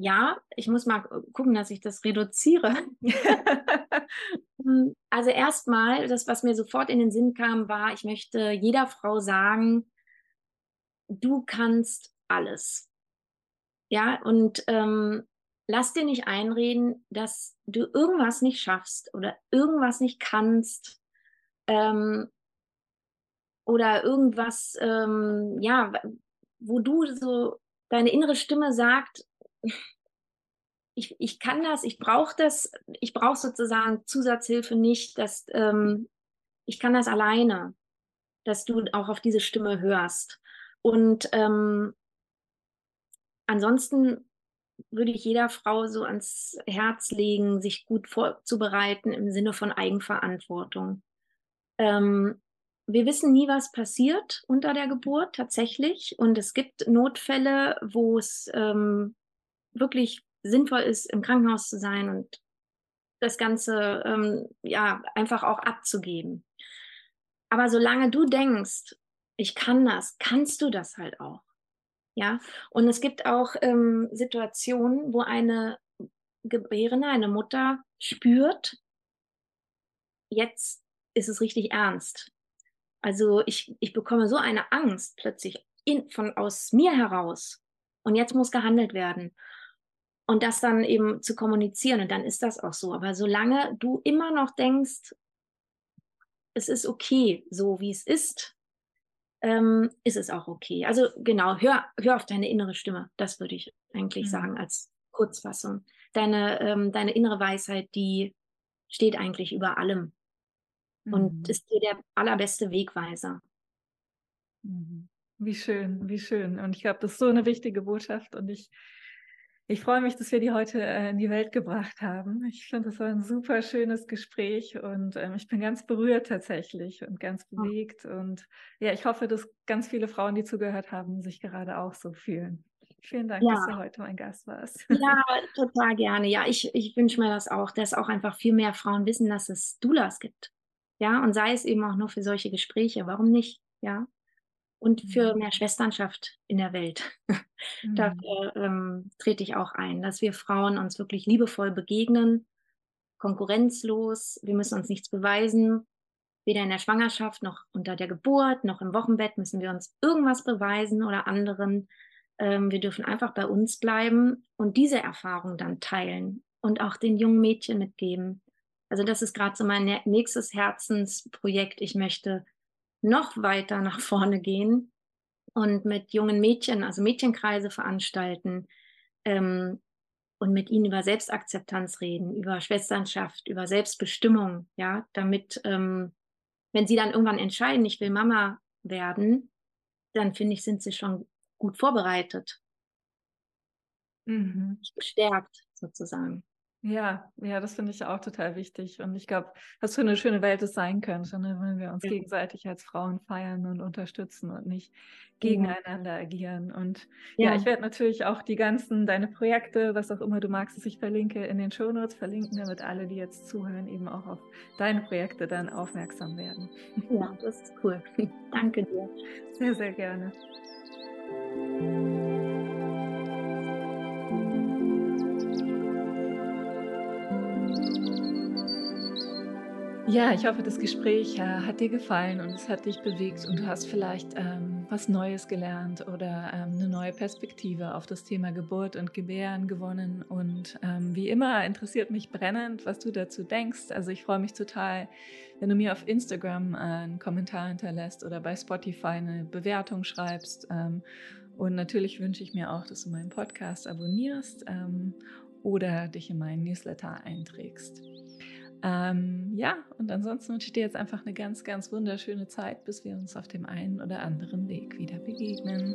ja, ich muss mal gucken, dass ich das reduziere. [LAUGHS] Hm, also erstmal, das, was mir sofort in den Sinn kam, war, ich möchte jeder Frau sagen, du kannst alles. Ja, und ähm, lass dir nicht einreden, dass du irgendwas nicht schaffst oder irgendwas nicht kannst ähm, oder irgendwas, ähm, ja, wo du so deine innere Stimme sagt, ich, ich kann das, ich brauche das, ich brauche sozusagen Zusatzhilfe nicht, dass ähm, ich kann das alleine, dass du auch auf diese Stimme hörst. Und ähm, ansonsten würde ich jeder Frau so ans Herz legen, sich gut vorzubereiten im Sinne von Eigenverantwortung. Ähm, wir wissen nie, was passiert unter der Geburt tatsächlich. Und es gibt Notfälle, wo es ähm, wirklich sinnvoll ist, im Krankenhaus zu sein und das Ganze ähm, ja einfach auch abzugeben. Aber solange du denkst, ich kann das, kannst du das halt auch. Ja, und es gibt auch ähm, Situationen, wo eine Gebärende, eine Mutter spürt, jetzt ist es richtig ernst. Also ich, ich bekomme so eine Angst plötzlich in, von aus mir heraus. Und jetzt muss gehandelt werden und das dann eben zu kommunizieren und dann ist das auch so. Aber solange du immer noch denkst, es ist okay, so wie es ist, ähm, ist es auch okay. Also genau, hör, hör auf deine innere Stimme. Das würde ich eigentlich mhm. sagen als Kurzfassung. Deine, ähm, deine innere Weisheit, die steht eigentlich über allem mhm. und ist dir der allerbeste Wegweiser. Mhm. Wie schön, wie schön. Und ich glaube, das ist so eine wichtige Botschaft und ich ich freue mich, dass wir die heute äh, in die Welt gebracht haben. Ich finde, das war ein super schönes Gespräch und ähm, ich bin ganz berührt tatsächlich und ganz bewegt. Und ja, ich hoffe, dass ganz viele Frauen, die zugehört haben, sich gerade auch so fühlen. Vielen Dank, ja. dass du heute mein Gast warst. Ja, total gerne. Ja, ich, ich wünsche mir das auch, dass auch einfach viel mehr Frauen wissen, dass es Doulas gibt. Ja, und sei es eben auch nur für solche Gespräche. Warum nicht? Ja, und für mhm. mehr Schwesternschaft in der Welt. [LAUGHS] Mhm. Dafür ähm, trete ich auch ein, dass wir Frauen uns wirklich liebevoll begegnen, konkurrenzlos. Wir müssen uns nichts beweisen. Weder in der Schwangerschaft noch unter der Geburt noch im Wochenbett müssen wir uns irgendwas beweisen oder anderen. Ähm, wir dürfen einfach bei uns bleiben und diese Erfahrung dann teilen und auch den jungen Mädchen mitgeben. Also das ist gerade so mein nächstes Herzensprojekt. Ich möchte noch weiter [LAUGHS] nach vorne gehen und mit jungen Mädchen, also Mädchenkreise veranstalten ähm, und mit ihnen über Selbstakzeptanz reden, über Schwesternschaft, über Selbstbestimmung, ja, damit, ähm, wenn sie dann irgendwann entscheiden, ich will Mama werden, dann finde ich, sind sie schon gut vorbereitet. Mhm. Gestärkt sozusagen. Ja, ja, das finde ich auch total wichtig. Und ich glaube, was für eine schöne Welt es sein könnte, ne, wenn wir uns ja. gegenseitig als Frauen feiern und unterstützen und nicht gegeneinander ja. agieren. Und ja, ja ich werde natürlich auch die ganzen, deine Projekte, was auch immer du magst, dass ich verlinke, in den Shownotes verlinken, damit alle, die jetzt zuhören, eben auch auf deine Projekte dann aufmerksam werden. Ja, das ist cool. [LAUGHS] Danke dir. Sehr, sehr gerne. Ja, ich hoffe, das Gespräch äh, hat dir gefallen und es hat dich bewegt und du hast vielleicht ähm, was Neues gelernt oder ähm, eine neue Perspektive auf das Thema Geburt und Gebären gewonnen. Und ähm, wie immer interessiert mich brennend, was du dazu denkst. Also ich freue mich total, wenn du mir auf Instagram äh, einen Kommentar hinterlässt oder bei Spotify eine Bewertung schreibst. Ähm, und natürlich wünsche ich mir auch, dass du meinen Podcast abonnierst ähm, oder dich in meinen Newsletter einträgst. Ähm, ja, und ansonsten wünsche ich dir jetzt einfach eine ganz, ganz wunderschöne Zeit, bis wir uns auf dem einen oder anderen Weg wieder begegnen.